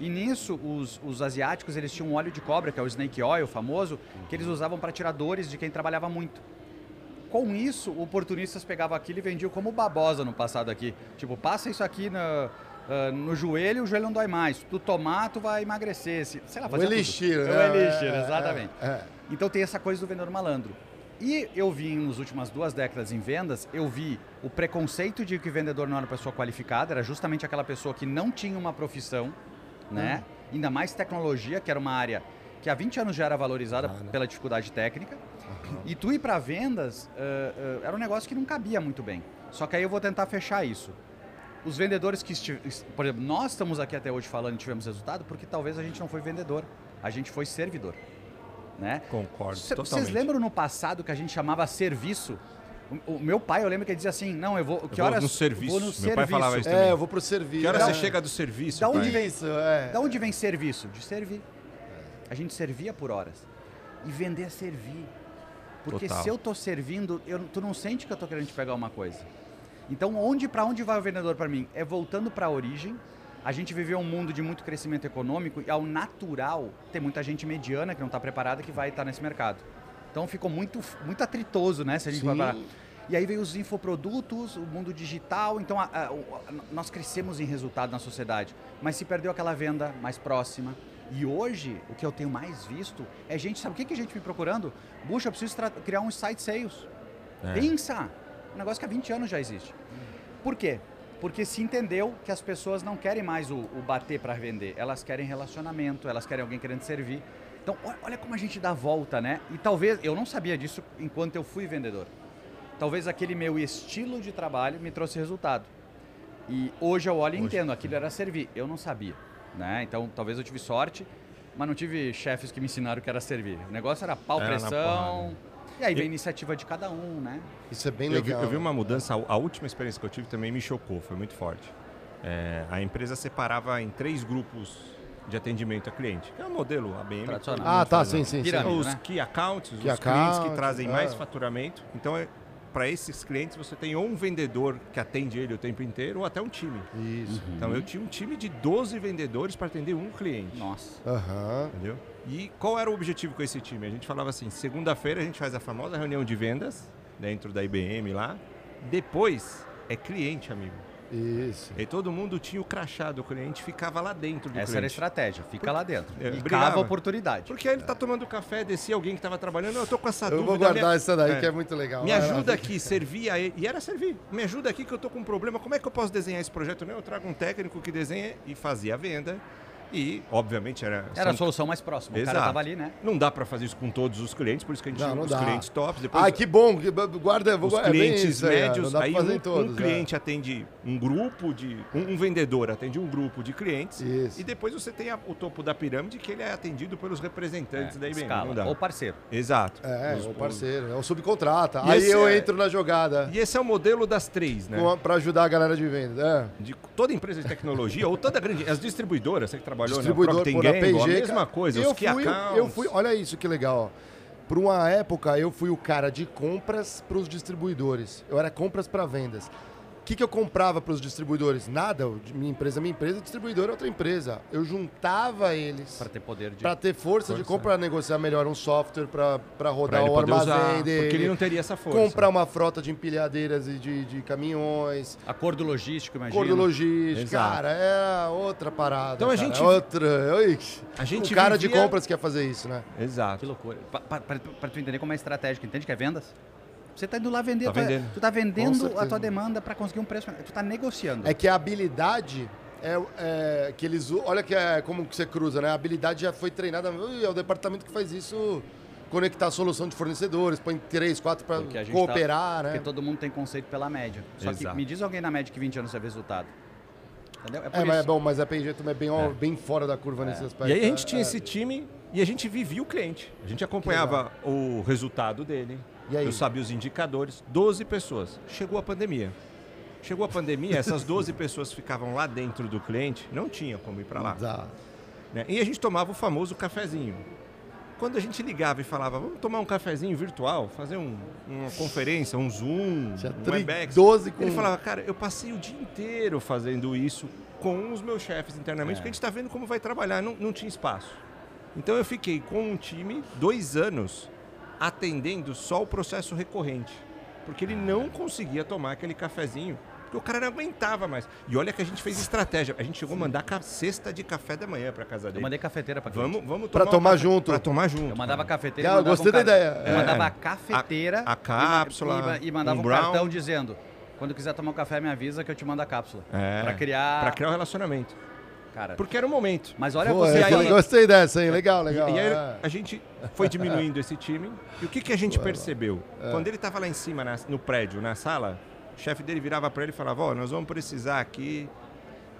E nisso, os, os asiáticos, eles tinham um óleo de cobra, que é o snake oil famoso, que eles usavam para tirar dores de quem trabalhava muito. Com isso, oportunistas pegavam aquilo e vendiam como babosa no passado aqui. Tipo, passa isso aqui na- ah, no joelho, o joelho não dói mais. Tu tomar, tu vai emagrecer. Se- Sei lá, O fazer tudo. elixir, O né? elixir, É, exatamente. é, é. Então tem essa coisa do vendedor malandro. E eu vi nas últimas duas décadas em vendas, eu vi o preconceito de que o vendedor não era uma pessoa qualificada, era justamente aquela pessoa que não tinha uma profissão, né? Ainda mais tecnologia, que era uma área que há 20 anos já era valorizada Ah, né? pela dificuldade técnica. E tu ir para vendas ah, ah, era um negócio que não cabia muito bem. Só que aí eu vou tentar fechar isso. Os vendedores que, por exemplo, nós estamos aqui até hoje falando e tivemos resultado porque talvez a gente não foi vendedor, a gente foi servidor, né? Concordo. Cê- totalmente. Vocês lembram no passado que a gente chamava serviço? O, o meu pai, eu lembro que ele dizia assim, não, eu vou... Que vou horas? no serviço. Vou no Meu serviço. pai falava isso. É, eu vou pro serviço. Que hora É. você chega do serviço? Da onde pai? vem- Isso, é. Da onde vem serviço? De servir. A gente servia por horas. E vender é servir. Porque Total. se eu tô servindo, eu, tu não sente que eu tô querendo te pegar uma coisa. Então, onde para onde vai o vendedor para mim? É voltando para a origem, a gente viveu um mundo de muito crescimento econômico e ao natural tem muita gente mediana que não está preparada que vai estar nesse mercado. Então ficou muito, muito atritoso, né? Se a gente Sim. parar. E aí veio os infoprodutos, o mundo digital, então a- a- a- nós crescemos em resultado na sociedade, mas se perdeu aquela venda mais próxima. E hoje, o que eu tenho mais visto é gente, sabe o que que é gente me procurando? Buxa, eu preciso criar um site sales. É. Pensa! Um negócio que há 20 anos já existe. Por quê? Porque se entendeu que as pessoas não querem mais o, o bater para vender, elas querem relacionamento, elas querem alguém querendo servir. Então, olha, olha como a gente dá volta, né? E talvez, eu não sabia disso enquanto eu fui vendedor. Talvez aquele meu estilo de trabalho me trouxe resultado. E hoje eu olho e entendo, aquilo era servir. Eu não sabia, né? Então, talvez eu tive sorte, mas não tive chefes que me ensinaram o que era servir. O negócio era pau, Era na pressão. porrada. E aí vem E- a iniciativa de cada um, né? Isso é bem Eu vi, legal. eu vi uma mudança, a- última experiência que eu tive também me chocou, foi muito forte. É, a empresa separava em três grupos de atendimento a cliente, que é o modelo ABM. Tradicional. Ah, tá, sim, né? sim, sim. Os né? key accounts, Key os clientes account, que trazem mais é. faturamento. Então, é, para esses clientes, você tem ou um vendedor que atende ele o tempo inteiro, ou até um time. Isso. Então, eu tinha um time de 12 vendedores para atender um cliente. Nossa. Aham. Entendeu? E qual era o objetivo com esse time? A gente falava assim, segunda-feira a gente faz a famosa reunião de vendas dentro da IBM lá. Depois é cliente, amigo. Isso. E todo mundo tinha o crachá do cliente, ficava lá dentro do Essa era a cliente. estratégia. Fica lá dentro. É, e brigava. cava a oportunidade. Porque aí ele tá tomando café, descia alguém que estava trabalhando, eu tô com essa Eu dúvida. vou guardar me- essa daí, É. que é muito legal. Me ajuda aqui, servia ele. E era servir. Me ajuda aqui que eu tô com um problema. Como é que eu posso desenhar esse projeto? Não, eu trago um técnico que desenha e fazia a venda. E, obviamente, era. Era a são- solução mais próxima. O Exato. cara tava ali, né? Não dá para fazer isso com todos os clientes, por isso que a gente Não, não os dá. clientes tops. Depois, Ah, que bom. Guarda, vou os é clientes isso aí, ó, médios, aí fazer um, todos. um é. cliente atende um grupo de. Um, um vendedor atende um grupo de clientes. Isso. E depois você tem a- o topo da pirâmide que ele é atendido pelos representantes da IBM. escala. Não dá. Ou parceiro. Exato. É, Os- o parceiro, é o subcontrata. E Aí eu é- entro na jogada E esse é o modelo das três, né? a- pra ajudar a galera de venda. É. De toda empresa de tecnologia, ou toda grande. As distribuidoras, você que trabalhou Distribuidor na Procter por a mesma coisa, eu fui, accounts. eu fui, olha isso que legal, ó. Por uma época eu fui o cara de compras para os distribuidores. Eu era compras para vendas. O que, que eu comprava para os distribuidores? Nada. Minha empresa, minha empresa, distribuidor é outra empresa. Eu juntava eles Para ter poder de. para ter força, de Força. compra, negociar melhor um software para Pra rodar o armazém usar, dele. porque ele não teria essa força. comprar uma frota de empilhadeiras e de, de caminhões. Acordo logístico, imagina. Acordo logístico, Exato. cara, é outra parada. Então a cara, gente- é outra. Oi, A gente o cara de vivia- compras quer fazer isso, né? Que Exato. loucura. Para tu entender como é estratégico, entende que é vendas? Você tá indo lá vender. Tá tu, vendendo. tu tá Com vendendo a tua demanda para conseguir um preço. Tu tá negociando. É que a habilidade é, é que eles. Olha que é como que você cruza, né? A habilidade já foi treinada. Ui, É o departamento que faz isso. Conectar a solução de fornecedores, põe três, quatro para gente cooperar, tá, né? Porque todo mundo tem conceito pela média. Só que Exato. me diz alguém na média que 20 anos teve resultado. Entendeu? É por É, mas é bom, mas a P&G também é bem, ó, bem fora da curva nesse aspecto. E aí a gente É, tinha é. esse time e a gente vivia o cliente. A gente acompanhava o resultado dele. Eu sabia os indicadores. 12 pessoas. Chegou a pandemia. Chegou a pandemia, essas 12 (laughs) pessoas ficavam lá dentro do cliente, não tinha como ir para lá. Né? E a gente tomava o famoso cafezinho. Quando a gente ligava e falava, vamos tomar um cafezinho virtual, fazer um- uma conferência, um Zoom, Tinha um Webex. 12 com- Ele falava, cara, eu passei o dia inteiro fazendo isso com os meus chefes internamente, É. porque a gente está vendo como vai trabalhar, não, não tinha espaço. Então eu fiquei com um time dois anos atendendo só o processo recorrente, porque ele não conseguia tomar aquele cafezinho, porque o cara não aguentava mais. E olha que a gente fez estratégia, a gente chegou a mandar cesta de café da manhã para casa Eu dele. mandei cafeteira para Vamos, vamos Pra um tomar café- junto. Pra tomar junto. Eu mandava cafeteira. Eu mandava gostei um da ideia. Eu É. mandava a cafeteira. A- a e cápsula, E, e mandava um um, cartão dizendo: quando quiser tomar um café, me avisa que eu te mando a cápsula. É, Pra criar. Pra criar o relacionamento. Cara. Porque era o momento. Mas olha Pô, você aí. Gostei dessa, hein? Legal, E, legal. e aí é. a gente foi diminuindo esse time. E o que, que a gente percebeu? É. Quando ele estava lá em cima, na- no prédio, na sala, o chefe dele virava para ele e falava: Ó, nós vamos precisar aqui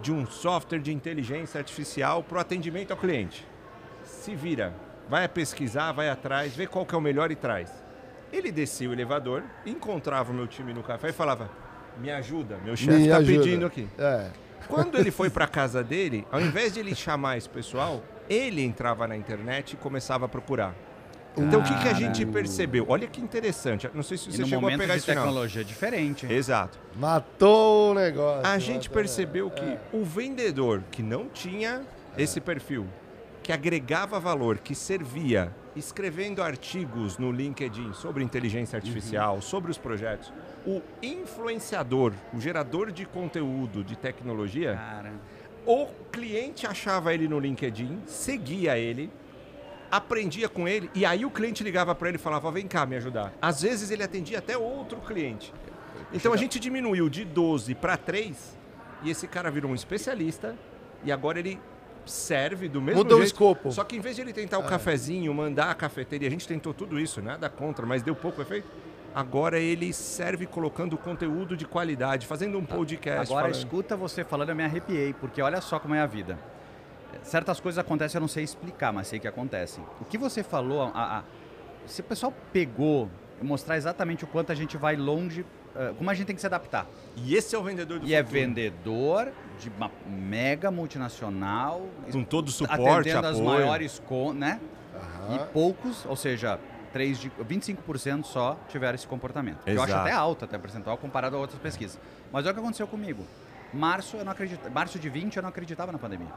de um software de inteligência artificial para o atendimento ao cliente. Se vira, vai pesquisar, vai atrás, vê qual que é o melhor e traz. Ele descia o elevador, encontrava o meu time no café e falava: Me ajuda, meu chefe está pedindo aqui. É. Quando ele foi para casa dele, ao invés de ele chamar esse pessoal, ele entrava na internet e começava a procurar. Então o que, que a gente percebeu? Olha que interessante. Não sei se E você no chegou a momento pegar de esse final. tecnologia diferente. hein? Exato. Matou o negócio. A gente matou- percebeu que o vendedor que não tinha esse perfil, que agregava valor, que servia, escrevendo artigos no LinkedIn sobre inteligência artificial, sobre os projetos, o influenciador, o gerador de conteúdo de tecnologia, Cara, o cliente achava ele no LinkedIn, seguia ele, aprendia com ele e aí o cliente ligava para ele e falava: "Vem cá me ajudar". Às vezes ele atendia até outro cliente. Então a gente diminuiu de 12 para 3 e esse cara virou um especialista e agora ele serve do mesmo Mudou o jeito. escopo. Só que em vez de ele tentar o cafezinho, mandar a cafeteria, a gente tentou tudo isso, nada contra, mas deu pouco efeito. Agora ele serve colocando conteúdo de qualidade, fazendo um podcast. Agora falando- escuta você falando, eu me arrepiei, porque olha só como é a vida. Certas coisas acontecem, eu não sei explicar, mas sei que acontecem. O que você falou, a- a- se o pessoal pegou, mostrar exatamente o quanto a gente vai longe, como a gente tem que se adaptar. E esse é o vendedor do E é futuro. vendedor de uma mega multinacional, Com todo o suporte, atendendo as apoio. maiores, con, né? Aham. E poucos, ou seja, 3 de, 25% só tiveram esse comportamento. Eu acho Exato. até alto, até percentual, comparado a outras pesquisas. Mas olha o que aconteceu comigo. Março, eu não acreditava, março de 20 eu não acreditava na pandemia.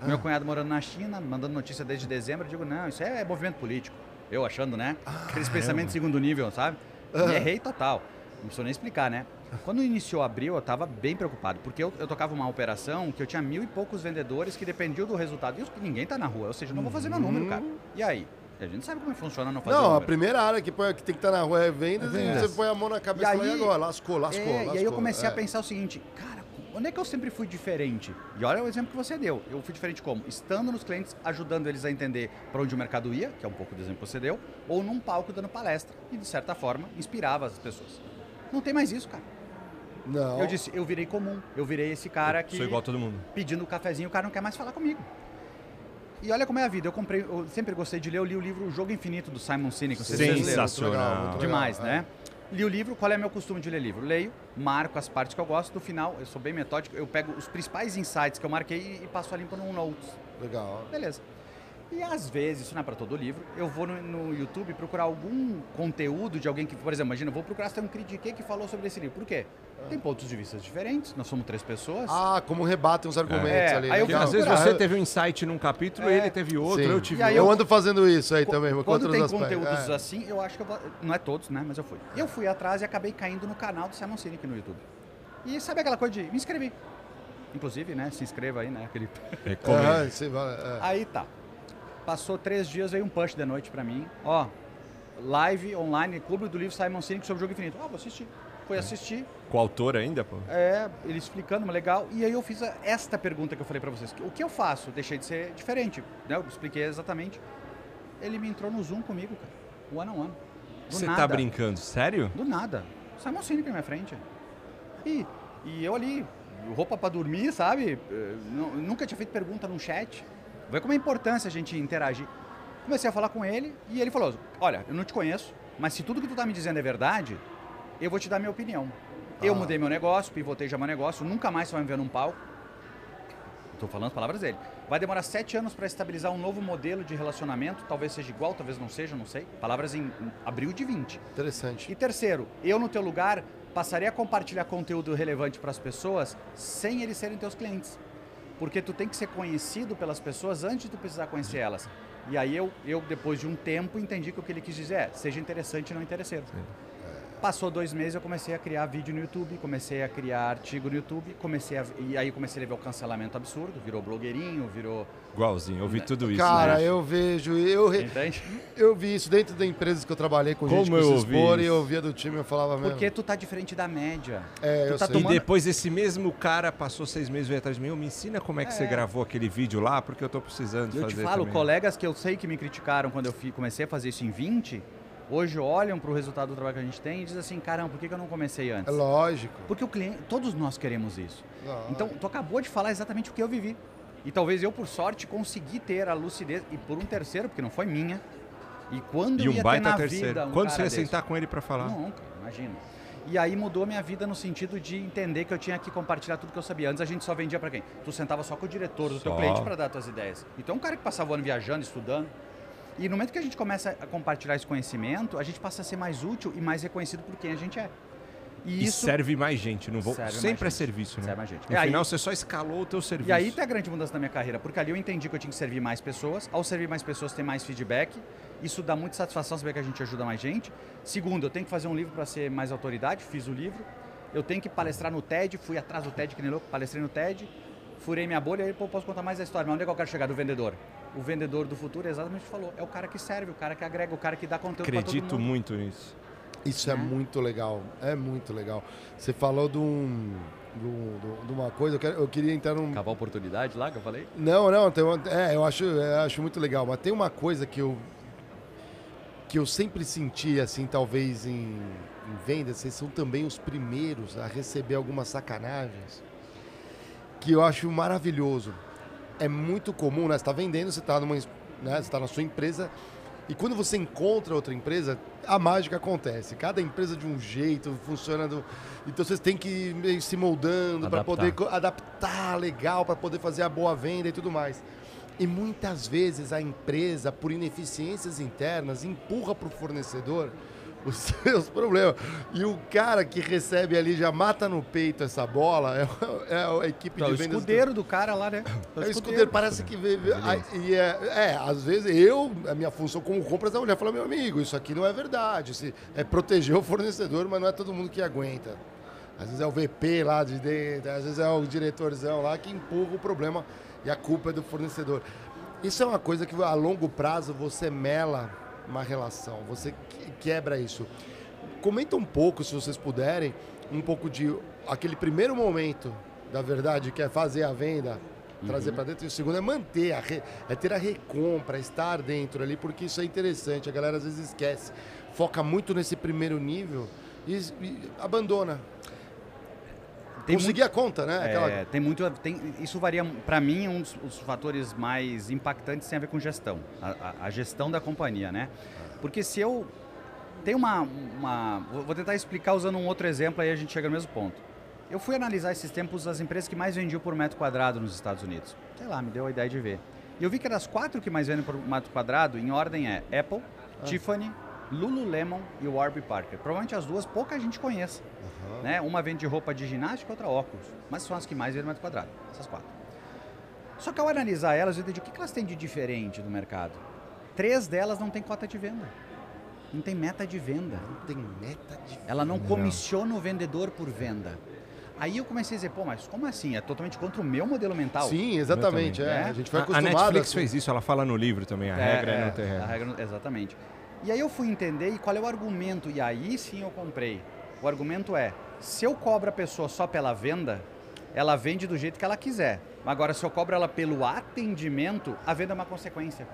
Ah. Meu cunhado morando na China, mandando notícia desde dezembro, eu digo, não, isso é movimento político. Eu achando, né? Ah, Aqueles pensamentos de segundo nível, sabe? E errei total. Não preciso nem explicar, né? Quando iniciou abril, eu estava bem preocupado, porque eu, eu tocava uma operação que eu tinha mil e poucos vendedores que dependiam do resultado. E ninguém tá na rua, ou seja, eu não vou fazer meu número, cara. E aí? A gente sabe como funciona não fazer Não, a primeira área que, põe, que tem que estar na rua é vendas, É e você põe a mão na cabeça e, E fala, e aí- agora? Lascou, lascou, É, lascou. e aí eu comecei é. a pensar o seguinte, cara, onde é que eu sempre fui diferente? E olha o exemplo que você deu. Eu fui diferente como? Estando nos clientes, ajudando eles a entender para onde o mercado ia, que é um pouco do exemplo que você deu, ou num palco dando palestra. E de certa forma, inspirava as pessoas. Não tem mais isso, cara. Não. Eu disse, eu virei comum. Eu virei esse cara que Sou igual a todo mundo. pedindo um cafezinho, o cara não quer mais falar comigo. E olha como é a vida. Eu comprei, eu sempre gostei de ler, eu li o livro O Jogo Infinito do Simon Sinek. não sei se vocês leram. Sensacional. Demais, legal, né? Li o livro, qual é meu costume de ler livro? Leio, marco as partes que eu gosto, no final, eu sou bem metódico, eu pego os principais insights que eu marquei e passo a limpo num notes. É, Legal. Beleza. E às vezes, isso não é para todo livro, eu vou no, no YouTube procurar algum conteúdo de alguém que, por exemplo, imagina, eu vou procurar se tem um critiquei que falou sobre esse livro. Por quê? Tem pontos de vista diferentes, nós somos três pessoas. Ah, como rebatem os argumentos É, ali. aí eu às vezes Ah, você eu- teve um insight num capítulo, É. ele teve outro, Sim. eu tive E aí eu outro. ando fazendo isso aí também, com Quando outros tem aspectos. conteúdos É. assim, eu acho que eu vou, não é todos, né, mas eu fui. Eu fui atrás e acabei caindo no canal do Simon Sinek no YouTube. E sabe aquela coisa de me inscrevi. Inclusive, né, se inscreva aí, né, aquele... Vai- é. Aí tá. Passou três dias, veio um push de noite pra mim. Ó, live online, Clube do Livro Simon Sinek sobre o Jogo Infinito. Ah, vou assistir. Fui assistir, Com o autor ainda, pô? é, ele explicando, legal. E aí eu fiz esta pergunta que eu falei pra vocês. O que eu faço? Deixei de ser diferente. Né? Eu expliquei exatamente. Ele me entrou no Zoom comigo, cara. One on one. Do Você nada. tá brincando? Sério? Do nada. Simon Sinek na minha frente. E, e eu ali, roupa pra dormir, sabe? Eh, nu- nunca tinha feito pergunta num chat. Vê como é importante a gente interagir. Comecei a falar com ele e ele falou: Olha, eu não te conheço, mas se tudo que tu tá me dizendo é verdade, eu vou te dar minha opinião. Eu Ah. mudei meu negócio, pivotei já meu negócio, nunca mais você vai me ver num palco. Estou falando as palavras dele. Vai demorar sete anos para estabilizar um novo modelo de relacionamento, talvez seja igual, talvez não seja, não sei. Palavras em, em abril de 20. Interessante. E terceiro, eu no teu lugar passaria a compartilhar conteúdo relevante para as pessoas sem eles serem teus clientes. Porque tu tem que ser conhecido pelas pessoas antes de tu precisar conhecer elas. E aí eu, eu depois de um tempo, entendi que o que ele quis dizer é, seja interessante e não interesseiro. Passou dois meses, eu comecei a criar vídeo no YouTube, comecei a criar artigo no YouTube, comecei a, e aí comecei a ver o cancelamento absurdo, virou blogueirinho, virou... Igualzinho, eu vi tudo isso. Cara, né? eu vejo, eu, re- Entende? eu vi isso dentro da empresa que eu trabalhei com gente Como que eu se ouvi expor e isso? eu via do time eu falava mesmo. Porque tu tá diferente da média. É, tu eu tá sei. E tomando... depois esse mesmo cara passou seis meses veio atrás de mim, "Ô, me ensina como é que você É. gravou aquele vídeo lá, porque eu tô precisando Eu fazer te falo, também. colegas que eu sei que me criticaram quando eu comecei a fazer isso em 20, hoje olham para o resultado do trabalho que a gente tem e dizem assim, caramba, por que que eu não comecei antes? É lógico. Porque o cliente, todos nós queremos isso. Lógico. Então, tu acabou de falar exatamente o que eu vivi. E talvez eu, por sorte, consegui ter a lucidez, e por um terceiro, porque não foi minha. E quando E eu um ia baita ter na terceiro. vida um Quando cara você ia desse? sentar com ele pra falar? Nunca, imagina. E aí mudou minha vida no sentido de entender que eu tinha que compartilhar tudo que eu sabia. Antes a gente só vendia pra quem? Tu sentava só com o diretor do teu Só. cliente para dar tuas ideias. Então um cara que passava o ano viajando, estudando. E no momento que a gente começa a compartilhar esse conhecimento, a gente passa a ser mais útil e mais reconhecido por quem a gente é. E, isso serve mais gente, não vou. Sempre é serviço, né? Serve mais gente. No E aí- final você só escalou o teu serviço. E aí tá a grande mudança na minha carreira, porque ali eu entendi que eu tinha que servir mais pessoas. Ao servir mais pessoas, ter mais feedback. Isso dá muita satisfação saber que a gente ajuda mais gente. Segundo, eu tenho que fazer um livro para ser mais autoridade, fiz o livro. Eu tenho que palestrar no TED, fui atrás do TED que nem louco, palestrei no TED, furei minha bolha e aí pô, posso contar mais a história. Mas onde é que eu quero chegar? Do vendedor. O vendedor do futuro é exatamente falou. É o cara que serve, o cara que agrega, o cara que dá conteúdo Acredito mundo. muito nisso. Isso é Né? muito legal, é muito legal. Você falou de, um, de, um- uma coisa, eu, quero- eu queria entrar num... Cavar oportunidade lá que eu falei? Não, não, tem uma- é, eu acho, eu acho muito legal, mas tem uma coisa que eu que eu sempre senti assim, talvez em, em vendas, vocês são também os primeiros a receber algumas sacanagens que eu acho maravilhoso. É muito comum, né? Você está vendendo, você está numa, né? Você tá na sua empresa e quando você encontra outra empresa, a mágica acontece. Cada empresa de um jeito, funciona do... Então vocês têm que ir se moldando para poder adaptar legal, para poder fazer a boa venda e tudo mais. E muitas vezes a empresa, por ineficiências internas, empurra para o fornecedor (laughs) os seus problemas. E o cara que recebe ali já mata no peito essa bola é, o- é a equipe É de o vendas. do- escudeiro do cara lá, né? é o escudeiro, parece que e é, é, às vezes eu, a minha função como compras, a mulher fala, meu amigo, isso aqui não é verdade. Se- é proteger o fornecedor, mas não é todo mundo que aguenta. Às vezes é o VP lá de dentro, às vezes é o diretorzão lá que empurra o problema e a culpa é do fornecedor. Isso é uma coisa que a longo prazo você mela uma relação, você que- quebra isso. Comenta um pouco, se vocês puderem, um pouco de aquele primeiro momento da verdade, que é fazer a venda, trazer para dentro. E o segundo é manter, a re- é ter a recompra, estar dentro ali, porque isso é interessante. A galera às vezes esquece, foca muito nesse primeiro nível e, e abandona. Tem Conseguir a conta, né? Aquela- É, tem muito. Tem, isso varia, para mim, um dos, os fatores mais impactantes tem a ver com gestão, a, a- a gestão da companhia, né? Porque se eu. Tem uma, uma. vou- tentar explicar usando um outro exemplo, aí a gente chega no mesmo ponto. Eu fui analisar esses tempos as empresas que mais vendiam por metro quadrado nos Estados Unidos. Sei lá, me deu a ideia de ver. E eu vi que das quatro que mais vendem por metro quadrado, em ordem é Apple, Tiffany, Lululemon e Warby Parker. Provavelmente as duas pouca gente conhece. Né? Uma vende roupa de ginástica, outra óculos. Mas são as que mais vendem metro quadrado, essas quatro. Só que ao analisar elas, eu entendi o que elas têm de diferente do mercado. Três delas não têm cota de venda. Não tem meta de venda. Tem meta de. Ela não comissiona o vendedor por venda. Aí eu comecei a dizer, pô, mas como assim? É totalmente contra o meu modelo mental. Sim, exatamente. É. Né? A gente foi A- a acostumado. Netflix assim. fez isso, ela fala no livro também. A regra é, não ter a regra. regra não- exatamente. E aí eu fui entender e qual é o argumento. E aí sim eu comprei. O argumento é, se eu cobro a pessoa só pela venda, ela vende do jeito que ela quiser. Agora, se eu cobro ela pelo atendimento, a venda é uma consequência.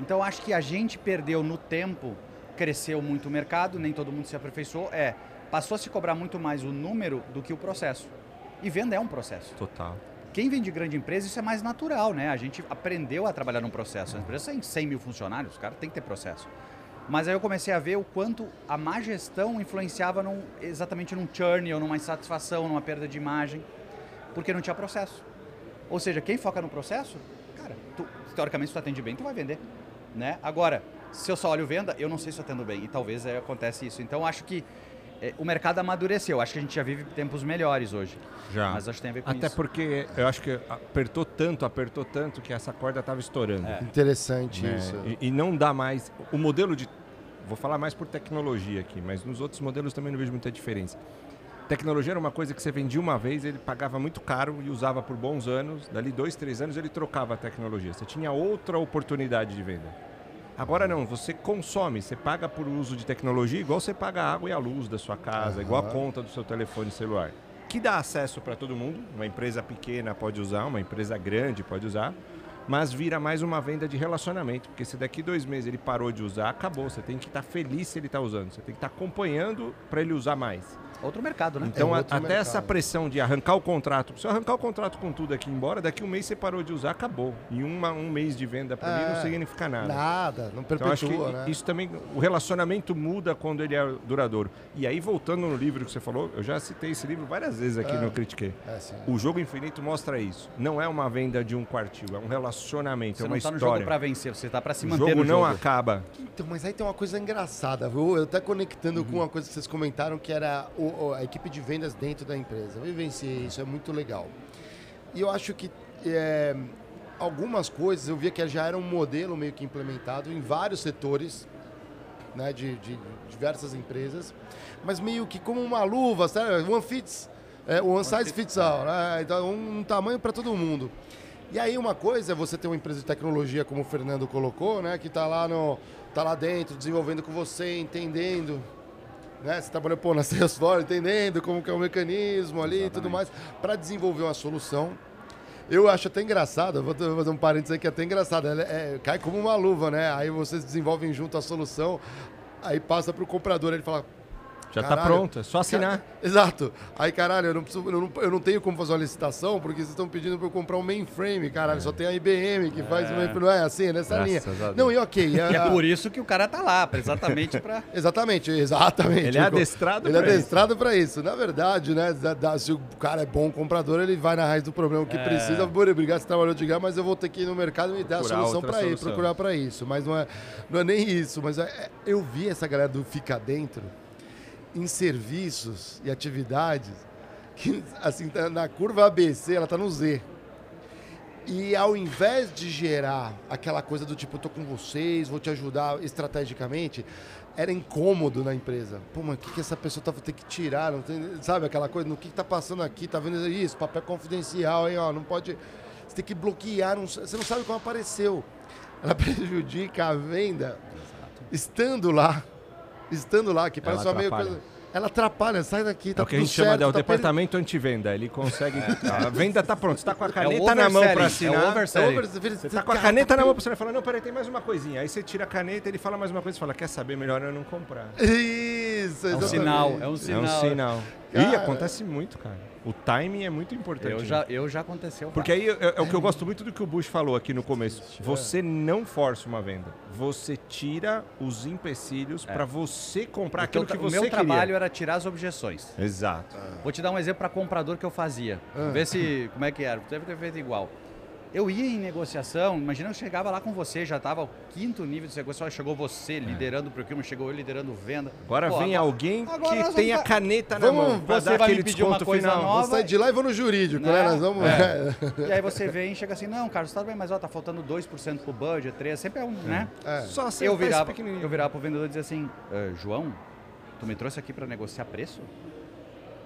Então acho que a gente perdeu no tempo, cresceu muito o mercado, nem todo mundo se aperfeiçoou, é, passou a se cobrar muito mais o número do que o processo. E venda é um processo. Total. Quem vem de grande empresa, isso é mais natural, né? A gente aprendeu a trabalhar num processo. A empresa tem 100 mil funcionários, os caras tem que ter processo. Mas aí eu comecei a ver o quanto a má gestão influenciava num- exatamente num churn ou numa insatisfação, numa perda de imagem, porque não tinha processo. Ou seja, quem foca no processo, cara, tu, teoricamente se tu atende bem, tu vai vender, né? Agora, se eu só olho venda, eu não sei se eu atendo bem, e talvez é, acontece isso. Então, acho que é, o mercado amadureceu. Acho que a gente já vive tempos melhores hoje. Já. Mas acho que tem a ver com Até isso. porque eu acho que apertou tanto, apertou tanto que essa corda estava estourando. É. Interessante né? isso. E, e não dá mais. O modelo de. Vou falar mais por tecnologia aqui, mas nos outros modelos também não vejo muita diferença. Tecnologia era uma coisa que você vendia uma vez, ele pagava muito caro e usava por bons anos. Dali dois, três anos ele trocava a tecnologia. Você tinha outra oportunidade de venda. Agora não, você consome, você paga por uso de tecnologia igual você paga a água e a luz da sua casa, igual a conta do seu telefone celular. Que dá acesso para todo mundo, uma empresa pequena pode usar, uma empresa grande pode usar, mas vira mais uma venda de relacionamento, porque se daqui dois meses ele parou de usar, acabou. Você tem que estar feliz se ele está usando, você tem que estar acompanhando para ele usar mais. outro mercado, né? Então, É a- até mercado. essa pressão de arrancar o contrato, se eu arrancar o contrato com tudo aqui embora, daqui um mês você parou de usar, acabou. E uma, um mês de venda para mim É. não significa nada. Nada, não Então, eu acho que perpetua, né? isso também, o relacionamento muda quando ele é duradouro. E aí, voltando no livro que você falou, eu já citei esse livro várias vezes aqui É. no Critiquei. É, sim. O jogo infinito mostra isso. Não é uma venda de um quartil, é um relacionamento, Você é uma não tá no história. jogo para vencer, você tá para se o manter jogo no não jogo. acaba. Então, mas aí tem uma coisa engraçada, viu? Eu até conectando com uma coisa que vocês comentaram, que era o- o- a equipe de vendas dentro da empresa. Eu vivenciei isso, é muito legal. E eu acho que é, algumas coisas eu via que já era um modelo meio que implementado em vários setores, né, de, de diversas empresas, mas meio que como uma luva, sabe? One fits, é, one size fits all, né? Então, um tamanho para todo mundo. E aí uma coisa é você ter uma empresa de tecnologia, como o Fernando colocou, né, que está lá no tá lá dentro, desenvolvendo com você, entendendo, né, você trabalhou pô, na (laughs) Salesforce, entendendo como que é o mecanismo ali e tudo mais, para desenvolver uma solução. Eu acho até engraçado, vou fazer um parênteses aí que é até engraçado, ela é- cai como uma luva, né? Aí vocês desenvolvem junto a solução, aí passa para o comprador, ele fala, Já está pronto, é só assinar. Exato. Aí, caralho, eu não, preciso, eu, não, eu não tenho como fazer uma licitação porque vocês estão pedindo para eu comprar um mainframe, caralho. Só tem a IBM que faz o mainframe. Não é assim, é nessa Graças linha. Não, e ok. (laughs) E é a- por isso que o cara tá lá, exatamente para (laughs) Exatamente, exatamente. Ele é adestrado Ele é isso. adestrado para isso. Na verdade, né, da- da- se o cara é bom comprador, ele vai na raiz do problema que É. precisa. Obrigado, você trabalhou de graça, mas eu vou ter que ir no mercado e dar a solução para ele, procurar para isso. Mas não é, não é nem isso. Mas é- é- eu vi essa galera do Fica Dentro em serviços e atividades que, assim, tá na curva ABC, ela tá no Z. E ao invés de gerar aquela coisa do tipo, tô com vocês, vou te ajudar estrategicamente, era incômodo na empresa. Pô, mas o que, que essa pessoa tá, tem que tirar? Tem, sabe aquela coisa? No que, que tá passando aqui? Tá vendo isso? Papel confidencial, hein? Ó, não pode. Você tem que bloquear, não- você não sabe como apareceu. Ela (laughs) prejudica a venda estando lá. Estando lá, que parece uma meio atrapalha. coisa. Ela atrapalha, sai daqui, tá É o que a gente chama certo, de é o tá departamento antivenda. Ele consegue. (laughs) A venda tá pronta. Você tá com a É caneta na mão para overselling, é assinar. overselling. Over- Você tá com a caneta na mão pra você falar, não, peraí, tem mais uma coisinha. Aí você tira a caneta, ele fala mais uma coisa e fala, quer saber, melhor eu não comprar. Isso, É um exatamente. sinal, é um É sinal. um sinal. Cara. E acontece muito, cara. O timing é muito importante. Eu já, eu já aconteceu. Porque aí é, é o que eu gosto muito do que o Bush falou aqui no começo. Você não força uma venda. Você tira os empecilhos pra você comprar o, teu aquilo que o você meu queria. trabalho era tirar as objeções. Exato. Vou te dar um exemplo para comprador que eu fazia. Ah. Ver se como é que era. Deve ter feito igual. Eu ia em negociação, imagina eu chegava lá com você, já estava ao quinto nível de negociação, chegou você liderando o procurement, chegou eu liderando venda. É. Agora Pô, vem agora- alguém agora que tem a vamos- caneta na Vamos- mão você dar vai me aquele pedir uma desconto coisa final. nova. Vamos sair de lá e vou no jurídico, né? Né? Nós vamos. É. (laughs) E aí você vem e chega assim, não, Carlos, tá bem, mas ó, tá faltando 2% pro budget, 3%, sempre é um, né? É. Só Eu esse virava, pequenininho. eu virava pro vendedor e dizia assim, "Ah, João, tu me trouxe aqui para negociar preço?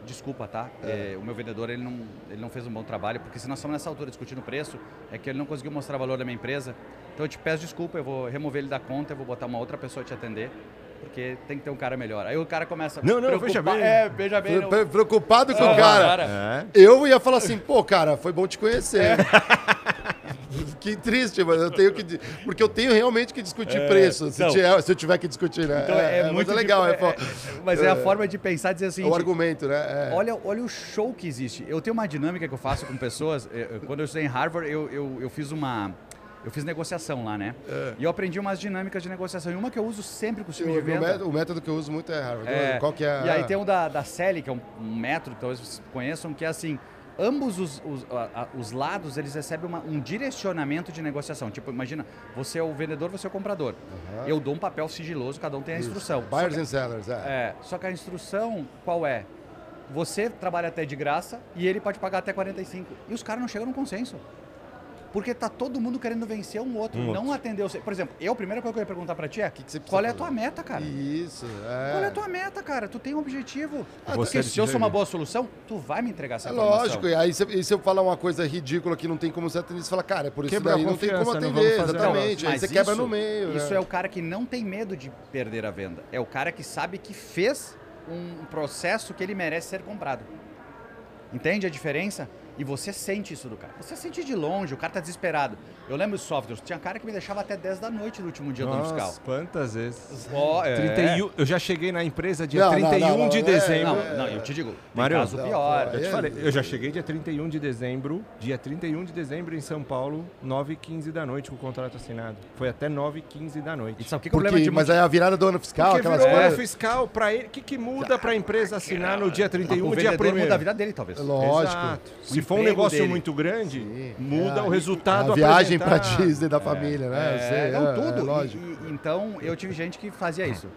Desculpa, tá? É, o meu vendedor ele não, ele não fez um bom trabalho, porque se nós estamos nessa altura discutindo preço, é que ele não conseguiu mostrar valor da minha empresa. Então eu te peço desculpa, eu vou remover ele da conta, eu vou botar uma outra pessoa te atender, porque tem que ter um cara melhor. Aí o cara começa a Não, não, veja bem. É, veja bem. não- Pre- Preocupado com Ah, o cara. cara. É. Eu ia falar assim, pô, cara, foi bom te conhecer. (laughs) É. (laughs) que triste, mas eu tenho que. Porque eu tenho realmente que discutir preço, se, então- tiver- se eu tiver que discutir, né? Então é, mas muito legal, é, fo- é- Mas é a forma de pensar, dizer assim, é o argumento, né? É. Olha, olha o show que existe. Eu tenho uma dinâmica que eu faço com pessoas. eh, eh, Quando eu estudei em Harvard, eu, eu, eu fiz uma. Eu fiz negociação lá, né? E eu aprendi umas dinâmicas de negociação. E uma que eu uso sempre com o time de venda. método, o método que eu uso muito é Harvard. É, Qual que é? E aí tem um da, da Sally, que é um, um método que talvez vocês conheçam, que é assim, ambos os, os, a- a- os lados, eles recebem uma- um direcionamento de negociação. Tipo, imagina, você é o vendedor, você é o comprador. Eu dou um papel sigiloso, cada um tem a instrução. Só Buyers que- and sellers, é. é, só que a instrução qual é? Você trabalha até de graça e ele pode pagar até 45. E os caras não chegam num consenso. Porque tá todo mundo querendo vencer um outro, Um não atender o... Por exemplo, eu, a primeira coisa que eu ia perguntar pra ti é, que você precisa qual é a fazer? tua meta, cara? Isso, é. Qual é a tua meta, cara? Tu tem um objetivo. Você Porque é se eu sou uma boa solução, tu vai me entregar essa É informação. lógico, e aí se, e se eu falar uma coisa ridícula que não tem como você atender, você fala, cara, é por isso daí não tem como atender, fazer exatamente. Aí Mas você quebra isso- no meio. Isso né? é o cara que não tem medo de perder a venda. É o cara que sabe que fez um processo que ele merece ser comprado. Entende a diferença? E você sente isso do cara. Você sente de longe, o cara tá desesperado. Eu lembro de softwares, tinha cara que me deixava até 10 da noite no último dia do ano Nossa, fiscal. quantas vezes? Ó, é. 31, eu já cheguei na empresa dia Não, não, 31 não, não, de é, dezembro. Não, não, eu te digo, tem Mário, caso pior. Eu te É, falei, eu já cheguei dia 31 de dezembro, dia 31 de dezembro em São Paulo, 9h15 da noite com o contrato assinado. Foi até 9h15 da noite. sabe o que, Porque, de mas aí a virada do ano fiscal, Porque aquelas virou coisas. fiscal para ele. O que, que muda para a empresa assinar no dia 31, o dia vendedor 1 muda a vida dele, talvez. Lógico. Se for um negócio dele. muito grande, Sim. muda É, o resultado A viagem pra apresentado. Disney da família, né? É, sei, não, é, tudo. é E- e- então, eu tive gente que fazia isso.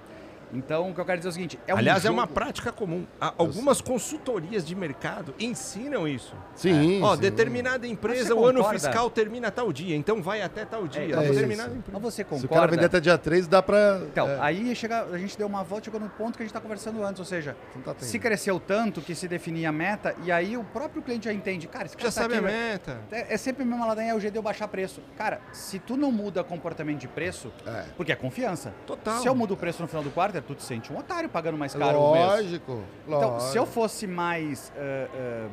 Então, o que eu quero dizer é o seguinte: é um Aliás, é jogo- uma prática comum. Há- Algumas consultorias de mercado ensinam isso. Sim, Ó, sim. determinada empresa, o ano concorda? fiscal termina tal dia, então vai até tal dia. É, Ó, é determinada isso. empresa. Mas você Se o cara concorda? vender até dia 3, dá pra. Então, é, aí chega, a gente deu uma volta chegou no ponto que a gente está conversando antes, ou seja, tá se cresceu tanto que se definia a meta, e aí o próprio cliente já entende, cara, esse cara Já tá sabe aqui, a meta. É, é sempre a mesma ladainha, é o jeito de eu baixar preço. Cara, se tu não muda comportamento de preço, É. porque é confiança. Total. Se eu mudo o preço no final do quarto, tu te sente um otário pagando mais caro. Lógico, Então, lógico. se eu fosse mais. eh, eh,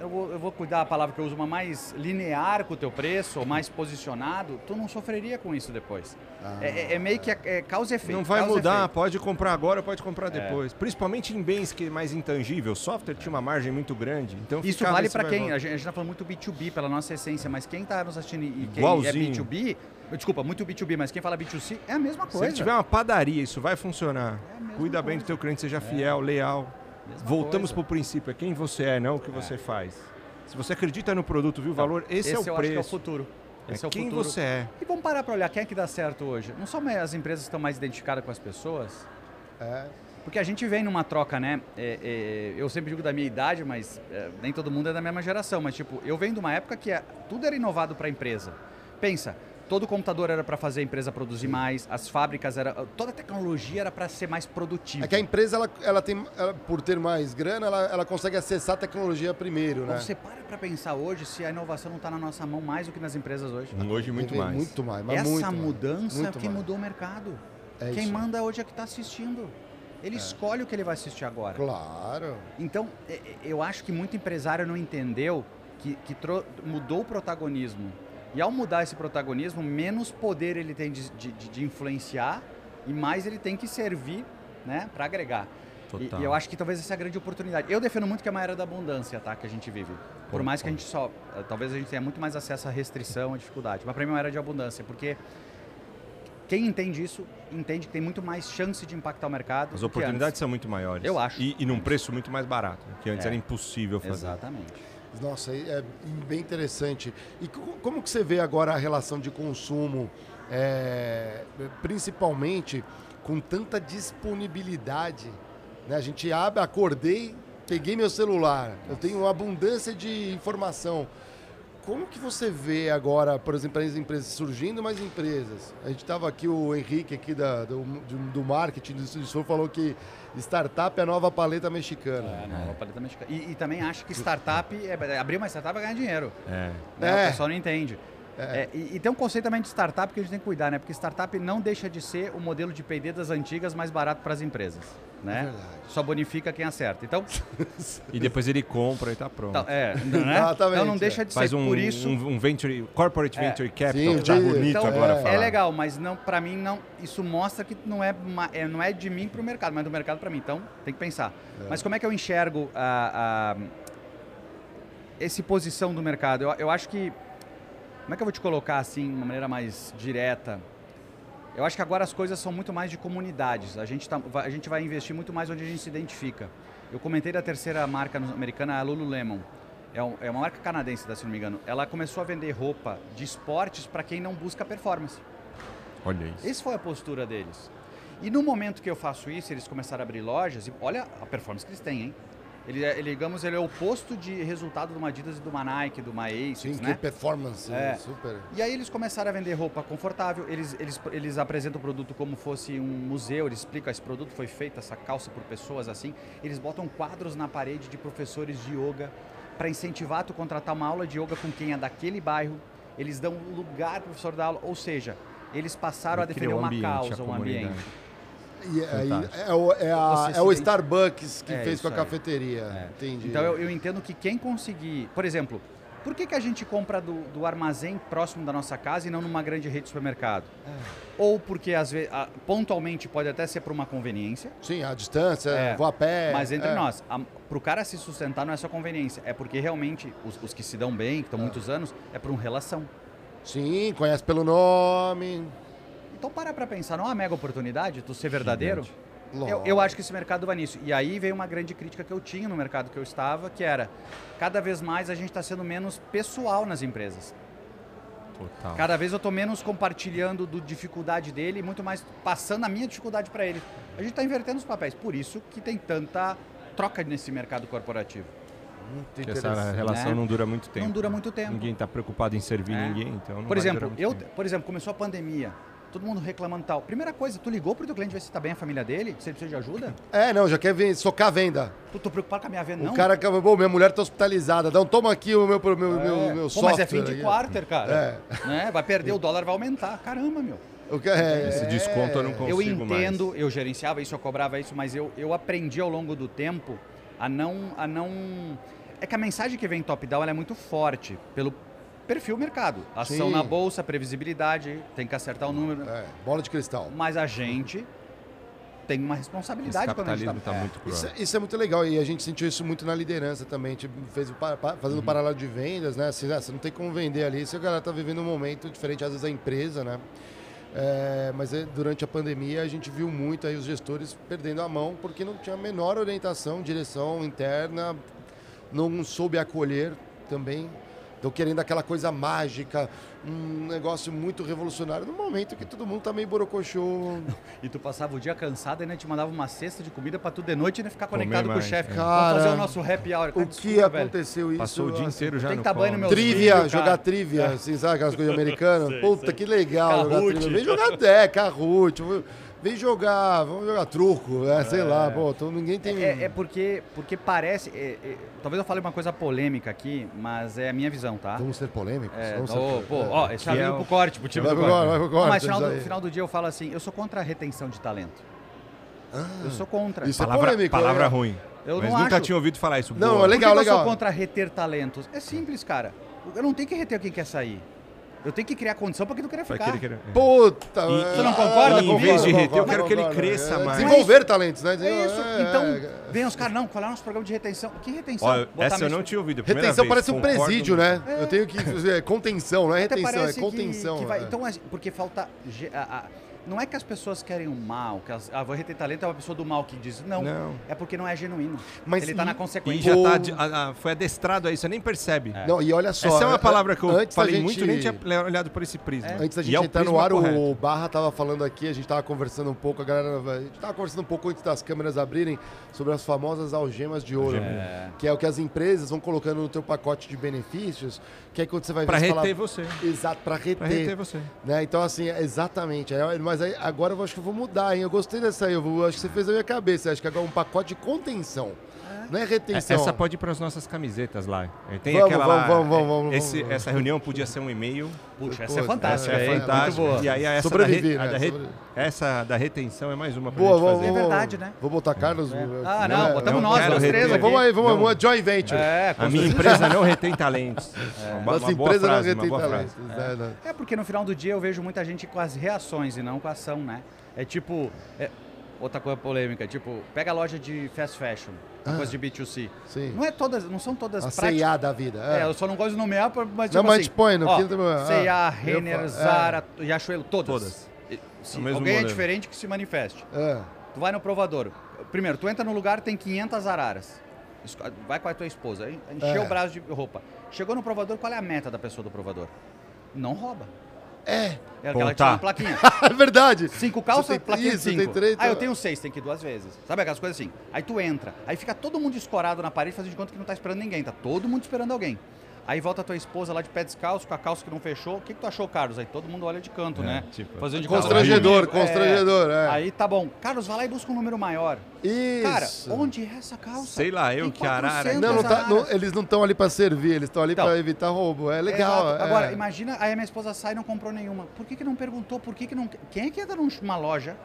eu, vou, eu vou cuidar a palavra que eu uso, mas mais linear com o teu preço, ou mais posicionado, tu não sofreria com isso depois. Ah, é, é- é meio que é, é causa e efeito. Não vai mudar, efeito. pode comprar agora, pode comprar É. depois. Principalmente em bens que é mais intangível. O software tinha uma margem muito grande. Então Isso vale para quem? volta. A gente, a gente tá falando muito B2B pela nossa essência, mas quem tá nos assistindo e quem Igualzinho. é B2B, desculpa, muito B2B, mas quem fala B2C é a mesma Se coisa. ele tiver uma padaria, isso vai funcionar. É Cuida bem do coisa. teu cliente, seja fiel, leal. Mesma Voltamos coisa. pro princípio, é quem você é, não o que você faz. Se você acredita no produto, viu o valor, esse, é o eu preço. acho que é o futuro. É Esse é o quem futuro. você é. E vamos parar para olhar quem é que dá certo hoje. Não só as empresas estão mais identificadas com as pessoas, É. Porque a gente vem numa troca, né? É, é, eu sempre digo da minha idade, mas é, nem todo mundo é da mesma geração. Mas, tipo, eu venho de uma época que é- tudo era inovado para a empresa. Pensa, todo computador era para fazer a empresa produzir mais, as fábricas era. Toda a tecnologia era para ser mais produtiva. É que a empresa, ela, ela tem, ela, por ter mais grana, ela, ela consegue acessar a tecnologia primeiro, né? Você para para pensar hoje se a inovação não está na nossa mão mais do que nas empresas hoje. Hoje muito mais. Muito mais, mas Essa muito mais. mudança Muito que mais. mudou o mercado. É Quem isso. manda hoje é que está assistindo. Ele escolhe o que ele vai assistir agora. Claro. Então, é- é- eu acho que muito empresário não entendeu que, que mudou o protagonismo. E ao mudar esse protagonismo, menos poder ele tem de, de- de- influenciar e mais ele tem que servir né, para agregar. E, e eu acho que talvez essa é a grande oportunidade. Eu defendo muito que é uma era da abundância, tá? Que a gente vive. Por mais que a gente só. eh, Talvez a gente tenha muito mais acesso à restrição, à dificuldade. Mas para mim é uma era de abundância, porque quem entende isso, entende que tem muito mais chance de impactar o mercado. As oportunidades são muito maiores. Eu acho. E, e num preço muito mais barato, que antes É. era impossível fazer. Exatamente. Nossa, é bem interessante. E co- como que você vê agora a relação de consumo, é, principalmente com tanta disponibilidade? né? A gente abre, acordei, peguei meu celular, eu tenho uma abundância de informação. Como que você vê agora, por exemplo, as empresas surgindo mais empresas? A gente estava aqui, o Henrique aqui da, do, do- marketing do Sul falou que startup é a nova paleta mexicana. É, não, a paleta mexicana. E, e também acho que startup, é, abrir uma startup é ganhar dinheiro. É. né? É. O pessoal não entende. É, e, e tem um conceito também de startup que a gente tem que cuidar, né? Porque startup não deixa de ser o modelo de P&D das antigas mais barato para as empresas, né? É verdade. Só bonifica quem acerta. Então, (laughs) E depois ele compra e tá pronto. então, é, né? Exatamente, então não é. deixa de Faz ser um, por isso. um, um venture, corporate É. venture capital, Sim, que tá de- bonito então, agora é, falar. legal, mas não para mim não. Isso mostra que não é, é, não é de mim para o mercado, mas do mercado para mim. Então tem que pensar. Mas como é que eu enxergo a, a- esse posição do mercado? Eu, eu acho que como é que eu vou te colocar assim, de uma maneira mais direta? Eu acho que agora as coisas são muito mais de comunidades. A gente, tá, vai- a gente vai investir muito mais onde a gente se identifica. Eu comentei da terceira marca americana, a Lululemon. É, um- é uma marca canadense, tá, se não me engano. Ela começou a vender roupa de esportes para quem não busca performance. Olha isso. Essa foi a postura deles. E no momento que eu faço isso, eles começaram a abrir lojas, e olha a performance que eles têm, hein? Ele, é- ele, digamos, ele é o oposto de resultado de uma Adidas e de uma Nike, de uma Asics, Sim, que né? performance, É. super. E aí eles começaram a vender roupa confortável, eles, eles, eles apresentam o produto como fosse um museu, eles explicam, esse produto foi feito, essa calça por pessoas assim. Eles botam quadros na parede de professores de yoga para incentivar tu contratar uma aula de yoga com quem é daquele bairro. Eles dão lugar para o professor dar aula, ou seja, eles passaram Ele a defender uma causa, um ambiente. E aí é o, é a- é o Starbucks que É, fez com a cafeteria. É. Entendi. Então eu, eu entendo que quem conseguir. Por exemplo, por que, que a gente compra do, do armazém próximo da nossa casa e não numa grande rede de supermercado? É. Ou porque às vezes, pontualmente pode até ser por uma conveniência. Sim, a distância, É. vou a pé. Mas entre é. nós, a, pro cara se sustentar não é só conveniência, é porque realmente os, os que se dão bem, que estão muitos anos, é por uma relação. Sim, conhece pelo nome. Então para pra pensar, não é uma mega oportunidade tu ser verdadeiro? Eu, Lógico. eu acho que esse mercado vai nisso. E aí veio uma grande crítica que eu tinha no mercado que eu estava, que era cada vez mais a gente está sendo menos pessoal nas empresas. Total. Cada vez eu estou menos compartilhando do dificuldade dele e muito mais passando a minha dificuldade para ele. A gente está invertendo os papéis. Por isso que tem tanta troca nesse mercado corporativo. Muito Porque essa relação né? não dura muito tempo. Não dura muito tempo. Ninguém está preocupado em servir É. ninguém, então não Por vai exemplo, eu, tempo. por exemplo, começou a pandemia. Todo mundo reclamando tal. Primeira coisa, tu ligou pro teu cliente ver se tá bem a família dele? Se ele precisa de ajuda? É, não, já quer ver, socar a venda. Tu tô preocupado com a minha venda, não? O cara acaba, bom, minha mulher tá hospitalizada. Então toma aqui o meu, meu, meu, É. meu Pô, software. mas é fim de aqui. quarter, cara. É. Né? Vai perder, (laughs) o dólar vai aumentar. Caramba, meu. O que- é, Esse desconto eu não consigo eu entendo, mais. eu gerenciava isso, eu cobrava isso, mas eu, eu aprendi ao longo do tempo a não, a não... É que a mensagem que vem top-down é muito forte, pelo perfil mercado. Ação Sim. na bolsa, previsibilidade, tem que acertar o número. É, bola de cristal. Mas a gente tem uma Esse responsabilidade quando a gente capitalismo tá... está É. muito cruel. Isso, é- isso é muito legal e a gente sentiu isso muito na liderança também. A gente fez o pa- Uhum. fazendo paralelo de vendas, né? Assim, ah, você não tem como vender ali se a galera tá vivendo um momento diferente, às vezes, a empresa, né? É, mas é, durante a pandemia a gente viu muito aí os gestores perdendo a mão porque não tinha a menor orientação, direção interna, não soube acolher também. Estão querendo aquela coisa mágica, um negócio muito revolucionário, no momento que todo mundo tá meio borocochô. (laughs) E tu passava o dia cansado e ainda te mandava uma cesta de comida pra tu de noite ainda ficar Comer conectado com o chefe. é. Vamos fazer Cara, o nosso happy hour. O Cara, que desculpa, velho. aconteceu isso? Passou o dia assim, inteiro já tem no que tá banho no Trivia, filhos, cara. jogar trivia, (laughs) assim, sabe aquelas coisas americanas? Sei, Puta, sei. que legal jogar trivia. Vem jogar deck, Kahoot, vem jogar, vamos jogar truco, é, sei lá, pô, então ninguém tem... É, é porque, porque parece. é- é- talvez eu fale uma coisa polêmica aqui, mas é a minha visão, tá? Vamos ser polêmicos? É, vamos ô, ser... pô, é. ó, esse já Que é veio o- pro corte, pro time Vai do pro corte. vai pro Não, corte, mas final do, final do dia eu falo assim, eu sou contra a retenção de talento. eu sou contra. Ah, Isso é Palavra, polêmico, palavra né? ruim. Eu Mas não nunca acho. tinha ouvido falar isso. Não, Boa. é Por legal, que que legal. eu sou contra reter talentos? É simples, cara. Eu não tenho que reter quem quer sair. Eu tenho que criar condição para quem não querer Vai ficar. querer, querer. é. Puta, E- é, Você não concorda Em vez de reter, eu quero que ele cresça É, mais. Desenvolver talentos, né? É isso. É, Então, é. vem os caras, não, qual é o nosso programa de retenção? Que retenção? Ó, Botar essa eu não tinha ouvido. a primeira Retenção vez, parece um concordo presídio, né? Eu tenho que fazer contenção, não é Até retenção, é parece que- contenção. que vai- é. Então, assim, porque falta. ge- a- a- não é que as pessoas querem o mal, que as, ah, vou reter talento é uma pessoa do mal que diz. Não. Não. É porque não é genuíno. Mas Ele tá e- na E consequência. já Pô. tá, de- a- a- foi adestrado aí, você nem percebe. Não, e olha só. Essa é uma a- palavra que eu antes falei gente- muito, nem tinha olhado por esse prisma. Antes da E gente é entrar no ar, correto. o Barra tava falando aqui, a gente tava conversando um pouco, a galera. A gente tava conversando um pouco antes das câmeras abrirem sobre as famosas algemas de ouro. É. Que é o que as empresas vão colocando no teu pacote de benefícios, que aí quando você vai ver Pra você reter fala- você. Exato, pra reter. Pra reter você. Né? Então, assim, é exatamente. É, Mas aí, agora eu acho que eu vou mudar, hein? Eu gostei dessa aí. Eu vou- acho que você fez a minha cabeça. Acho que agora é um pacote de contenção. Não é É, retenção. Essa pode ir para as nossas camisetas lá. É, Tem Vamos, aquela vamos, vamos, vamos, é, vamos, esse- vamos. Essa reunião podia ser um e-mail. Puxa, essa é fantástica. essa É, é fantástica. Muito boa. E aí essa, Sobreviver, da, re- a né? da re- Sobre- essa da retenção é mais uma pra Boa, gente vamos, fazer. É verdade, né? Vou botar Carlos. É. né? Ah, não, botamos não nós, nós três aqui. Vamos aí, vamos, Não. uma joint venture. É, A minha empresa não retém talentos. (laughs) É. Uma, Nossa uma boa empresa frase, não uma retém talentos. né, né? É porque no final do dia eu vejo muita gente com as reações e não com a ação, né? É tipo. É- outra coisa polêmica, tipo, pega a loja de fast fashion, Ah. coisa de B2C. Sim. Não é todas, não são todas A práticas. Da vida. É, É. eu só não gosto de nomear, mas tipo Não, mas assim, põe no ó, quinto- ah, C&A, eu Renner, falo- é. Zara, Riachuelo, todas. Todas. E- Se É alguém é modelo. diferente, que se manifeste. É. Tu vai no provador. Primeiro, tu entra no lugar, tem 500 araras. Esco- Vai com a tua esposa, encheu É. o braço de roupa. Chegou no provador, qual é a meta da pessoa do provador? Não rouba. É. É aquela tá. tinha uma plaquinha. (laughs) É verdade. Cinco calças, tem- plaquinha de isso, cinco. tem três, ah, eu tá. tenho seis, tem que ir duas vezes. Sabe aquelas coisas assim? Aí tu entra, aí fica todo mundo escorado na parede, fazendo de conta que não tá esperando ninguém, tá todo mundo esperando alguém. Aí volta a tua esposa lá de pé descalço, com a calça que não fechou. O que, que tu achou, Carlos? Aí todo mundo olha de canto, É, né? tipo, Fazendo de Constrangedor, conta. É. constrangedor, é. Aí tá bom. Carlos, vai lá e busca um número maior. Isso. Cara, onde é essa calça? Sei lá, eu que arara. 400 Não, não tá- não- eles não estão ali pra servir, eles estão ali Então. pra evitar roubo. É legal. Exato. é. Agora, imagina, aí a minha esposa sai e não comprou nenhuma. Por que, que não perguntou? Por que, que não. Quem é que entra numa loja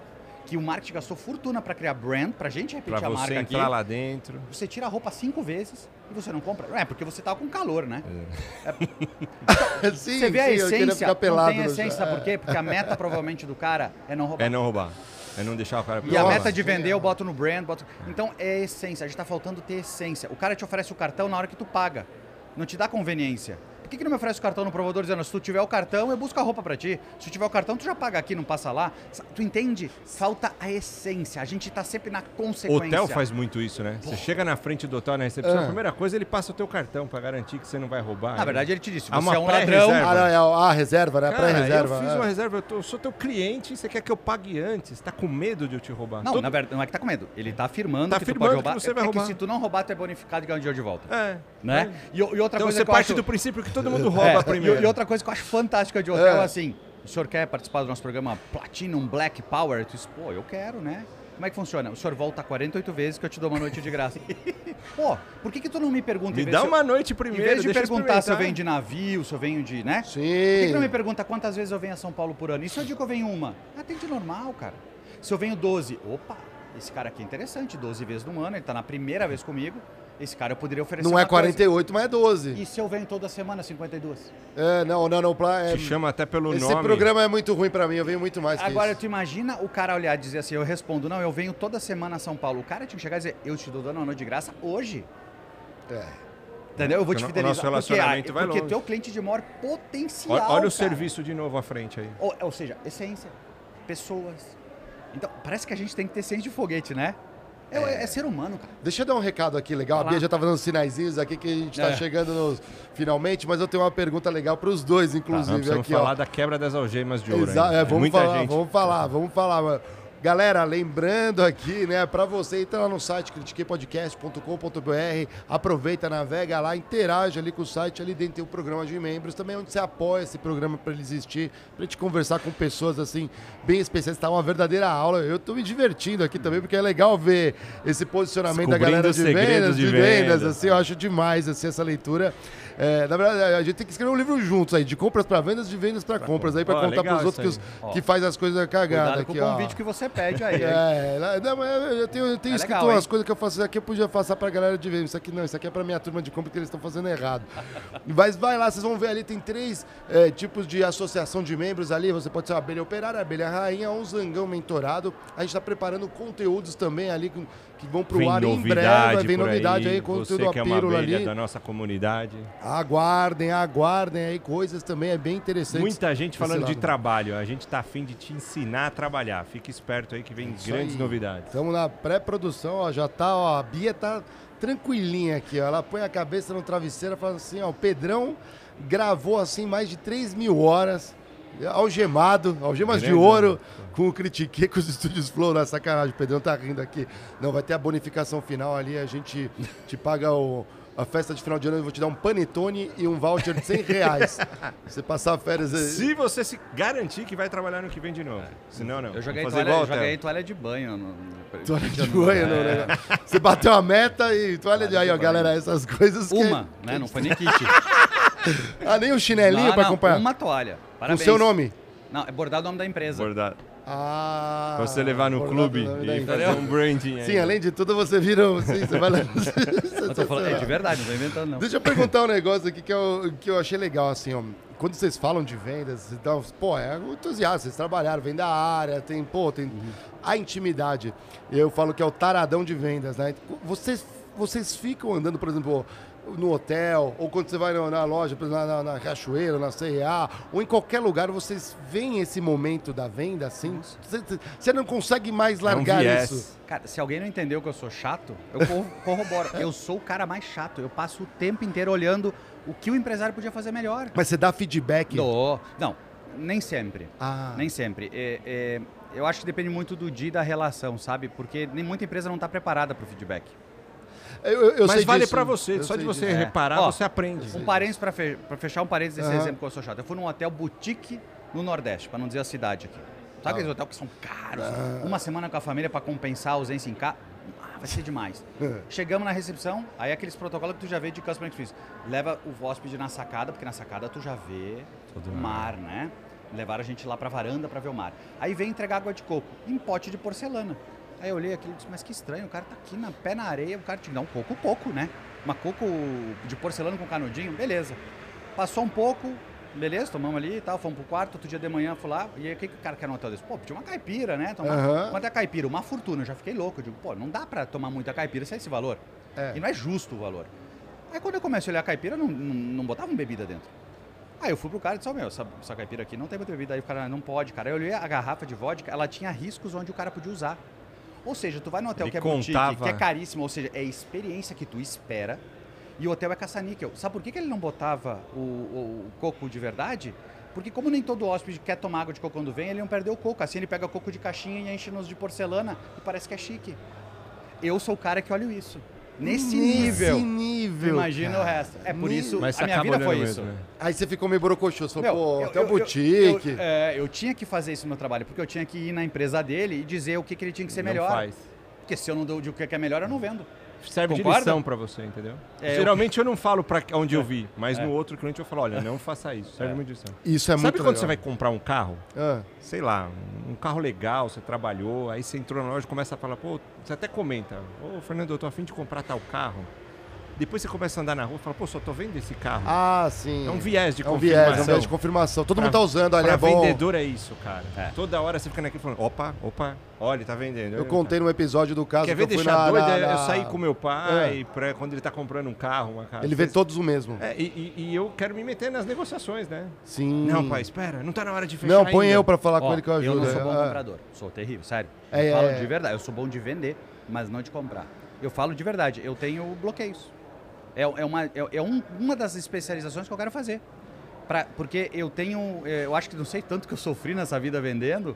que o marketing gastou fortuna para criar brand, pra gente repetir Pra a você marca aqui. entrar lá dentro. Você tira a roupa cinco vezes e você não compra. É, porque você tá com calor, né? (laughs) sim, você vê a sim, eu queria essência, ficar pelado não tem essência, sabe por quê? Porque a meta provavelmente do cara é não roubar. É não roubar. É não deixar o cara... E a meta de vender eu boto no brand, boto... Então é essência, a gente tá faltando ter essência. O cara te oferece o cartão na hora que tu paga. Não te dá conveniência. Por que, que não me oferece o cartão no provador dizendo, se tu tiver o cartão, eu busco a roupa pra ti. Se tu tiver o cartão, tu já paga aqui, não passa lá. Tu entende? Falta a essência. A gente tá sempre na consequência. Hotel faz muito isso, né? Você chega na frente do hotel na recepção, Ah. a primeira coisa ele passa o teu cartão pra garantir que você não vai roubar. Na verdade, ele te disse, você uma é um ladrão. Ah, não, é a, reserva, né? Pré-reserva. eu fiz é. uma reserva, eu, tô- eu sou teu cliente, você quer que eu pague antes? Tá com medo de eu te roubar? Não, Todo- na verdade, não é que tá com medo. Ele tá afirmando Tá que tu afirmando pode roubar. que você vai é roubar. que se tu não roubar, tu é bonificado e ganha um dinheiro de volta. É. Né? E, e outra Então coisa você eu parte acho... do princípio que todo mundo rouba É, primeiro. E, e outra coisa que eu acho fantástica de hotel é, É. assim: o senhor quer participar do nosso programa Platinum Black Power? Tu diz, pô, eu quero, né? Como é que funciona? O senhor volta 48 vezes que eu te dou uma noite de graça. (laughs) Pô, por que, que tu não me pergunta? Me em dá eu- uma noite Em primeiro, vez de perguntar se eu venho de navio, se eu venho de. né? Sim. Por que, que não me pergunta quantas vezes eu venho a São Paulo por ano? E se eu digo que eu venho uma? Ah, tem de normal, cara. Se eu venho 12, opa, esse cara aqui é interessante, 12 vezes no ano, ele tá na primeira vez comigo. Esse cara eu poderia oferecer Não é uma coisa. 48, mas é 12. E se eu venho toda semana, 52? É, não, não, não. pla- É, Te chama até pelo esse nome. programa é muito ruim pra mim, eu venho muito mais que Agora, isso. tu imagina o cara olhar e dizer assim, eu respondo, não, eu venho toda semana a São Paulo. O cara tinha que chegar e dizer, eu te dou dando uma noite de graça hoje. É. Entendeu? Eu vou te Porque o fidelizar. nosso porque, relacionamento ah, vai porque longe. teu cliente de maior potencial, Olha, olha o cara. serviço de novo à frente aí. Ou, ou seja, essência, pessoas. Então, parece que a gente tem que ter ciência de foguete, né? É, é ser humano, cara. Deixa eu dar um recado aqui legal. A Vai Bia já tá fazendo sinaizinhos aqui que a gente tá É. chegando nos finalmente, mas eu tenho uma pergunta legal pros dois, Tá, inclusive, precisamos aqui, falar ó. da quebra das algemas de ouro. Exa- é, vamos falar, gente. vamos falar, vamos falar. Galera, lembrando aqui, né, pra você, entra lá no site critiquepodcast.com.br, aproveita, navega lá, interage ali com o site, ali dentro tem o programa de membros, também onde você apoia esse programa pra ele existir, pra gente conversar com pessoas, assim, bem especiais, tá uma verdadeira aula. Eu tô me divertindo aqui também, porque é legal ver esse posicionamento da galera de vendas, de de vendas, vendas. assim, eu acho demais, assim, essa leitura. É, na verdade, a gente tem que escrever um livro juntos aí, de compras pra vendas, de vendas pra compras, aí pra Ó, contar legal pros outros que, os- que faz as coisas cagadas com aqui, o ó. convite que você pede aí. hein? É, lá- não, mas eu tenho, eu tenho É escrito legal, umas hein? coisas que eu faço isso aqui, eu podia passar pra galera de vendas. Isso aqui não, isso aqui é pra minha turma de compra que eles estão fazendo errado. (laughs) Mas vai lá, vocês vão ver ali, tem três é, tipos de associação de membros ali. Você pode ser uma abelha operária, abelha rainha, um zangão mentorado. A gente tá preparando conteúdos também ali que, que vão pro Vem ar em breve. Vem novidade aí, aí, conteúdo é uma pílula abelha ali. da nossa comunidade. Aguardem, aguardem aí coisas também, é bem interessante. Muita gente falando desse de lado. trabalho. A gente tá afim de te ensinar a trabalhar. Fique esperto aí que vem Isso grandes aí. novidades. Estamos na pré-produção, ó, já tá, ó, a Bia tá tranquilinha aqui, ó. Ela põe a cabeça no travesseiro e fala assim, ó, o Pedrão gravou assim mais de 3 mil horas, algemado, algemas de Grande, ouro, né? com o Critique, com os estúdios Flow, na sacanagem, o Pedrão tá rindo aqui. Não, vai ter a bonificação final ali, a gente te paga o... A festa de final de ano, eu vou te dar um panetone e um voucher de 100 reais. (laughs) Você passar férias... aí. Se você se garantir que vai trabalhar no que vem de novo. Senão, não. Eu joguei fazer toalha, joguei toalha de banho. No, no, Toalha de banho, não, é, né? Você bateu a meta e toalha de Toalha aí, de ó, banho. galera, essas coisas que... Uma, né? Não foi nem kit. (laughs) Ah, nem o chinelinho Não, pra não, acompanhar? Uma toalha. Com Parabéns. seu nome? Não, é bordado o nome da empresa. Bordado. Ah. Pra você levar no clube o e fazer um branding aí. Sim, além de tudo, você vira. Sim, você vai lá. (laughs) (laughs) Eu tô falando, é de verdade, não tô inventando não. Deixa eu perguntar um negócio aqui que eu, que eu achei legal, assim, ó. Quando vocês falam de vendas, dão, pô, é um entusiasta, vocês trabalharam, vem da área, tem, pô, tem a intimidade. Eu falo que é o taradão de vendas, né? Vocês, vocês ficam andando, por exemplo, no hotel, ou quando você vai na, loja, na, na, na Cachoeira, na CIA, ou em qualquer lugar, vocês veem esse momento da venda, assim? Você, você não consegue mais É um largar isso? Cara, se alguém não entendeu que eu sou chato, eu corro- (laughs) corroboro. Eu sou o cara mais chato. Eu passo o tempo inteiro olhando o que o empresário podia fazer melhor. Mas você dá feedback? Dou. Não, nem sempre. Ah. Nem sempre. É, é, eu acho que depende muito do dia e da relação, sabe? Porque nem muita empresa não está preparada para o feedback. Eu, eu- eu Mas sei vale pra você. Eu Só de você disso. É. reparar, Ó, você aprende. Um parênteses para fe fechar um parênteses desse Aham. exemplo que eu sou chato. Eu fui num hotel boutique no Nordeste, para não dizer a cidade aqui. Sabe Ah. aqueles hotéis que são caros? Uma semana com a família para compensar a ausência em casa? Ah, vai ser demais. Chegamos na recepção, aí aqueles protocolos que tu já vê de customer experience. Leva o hóspede na sacada, porque na sacada tu já vê o mar, né? Levaram a gente lá pra varanda pra ver o mar. Aí veio entregar água de coco, em pote de porcelana. Aí eu olhei aquilo e disse, mas que estranho, o cara tá aqui na pé na areia, o cara te dá um coco, coco, né? Uma coco de porcelana com canudinho, beleza. Passou um pouco, beleza, tomamos ali e tal, fomos pro quarto, outro dia de manhã fui lá, e aí o que, que o cara quer no hotel desse? Pô, pediu uma caipira, né? Tomar, Aham. Quanto é caipira? Uma fortuna, eu já fiquei louco, eu digo, pô, não dá pra tomar muita caipira se é esse valor. É. E não é justo o valor. Aí quando eu comecei a olhar a caipira, não, não, não botavam bebida dentro. Aí eu fui pro cara e disse, ó, meu, essa, essa caipira aqui não tem muita bebida. Aí o cara, não pode, cara. Aí eu olhei a garrafa de vodka, ela tinha riscos onde o cara podia usar. Ou seja, tu vai no hotel Ele que é boutique, contava. que é caríssimo, ou seja, é experiência que tu espera, e o hotel é caça-níquel. Sabe por que, que ele não botava o, o- o coco de verdade? Porque como nem todo hóspede quer tomar água de coco quando vem, ele não perdeu o coco. Assim ele pega coco de caixinha e enche nos de porcelana e parece que é chique. Eu sou o cara que olho isso. Nesse, nível. nível. Imagina o resto. É por isso, Mas a minha vida foi isso. mesmo, né? Aí você ficou meio borocochô, você falou, Meu, pô, eu- até eu- boutique. Eu, é, eu tinha que fazer isso no meu trabalho, porque eu tinha que ir na empresa dele e dizer o que, que ele tinha que ser Não melhor. faz. Porque se eu não dou de o que é melhor, eu não vendo. Serve Concorda? de lição pra você, entendeu? É, Geralmente eu não falo pra onde eu vi, mas É. no outro cliente eu falo, olha, não faça isso. Serve muito de lição. Isso é Sabe muito quando legal. você vai comprar um carro? Ah, sei lá, um carro legal, você trabalhou, aí você entrou na loja e começa a falar, pô, você até comenta, ô Fernando, eu tô afim de comprar tal carro. Depois você começa a andar na rua e fala, pô, só tô vendo esse carro. ah, sim. é um viés de É um confirmação. viés, é um viés de confirmação. Todo Pra- mundo tá usando ali, Pra é bom. vendedor é isso, cara. É. Toda hora você fica naquele falando, opa, opa, olha, tá vendendo. Eu contei num episódio do caso Quer que ver eu fui deixar na, doido? na- É Eu saí com meu pai pra quando ele tá comprando um carro, uma casa. Ele vê todos o mesmo. É, e, e- e eu quero me meter nas negociações, né? Sim. Não, pai, espera, não tá na hora de fechar Não, põe ainda. eu pra falar com Ó, ele que eu ajudo. não sou bom Ah. comprador. Sou terrível, sério. É, eu falo é. de verdade. Eu sou bom de vender, mas não de comprar. Eu falo de verdade. Eu tenho bloqueios. É, é uma, é, é um- uma das especializações que eu quero fazer. Pra, porque eu tenho... eh, Eu acho que não sei tanto que eu sofri nessa vida vendendo.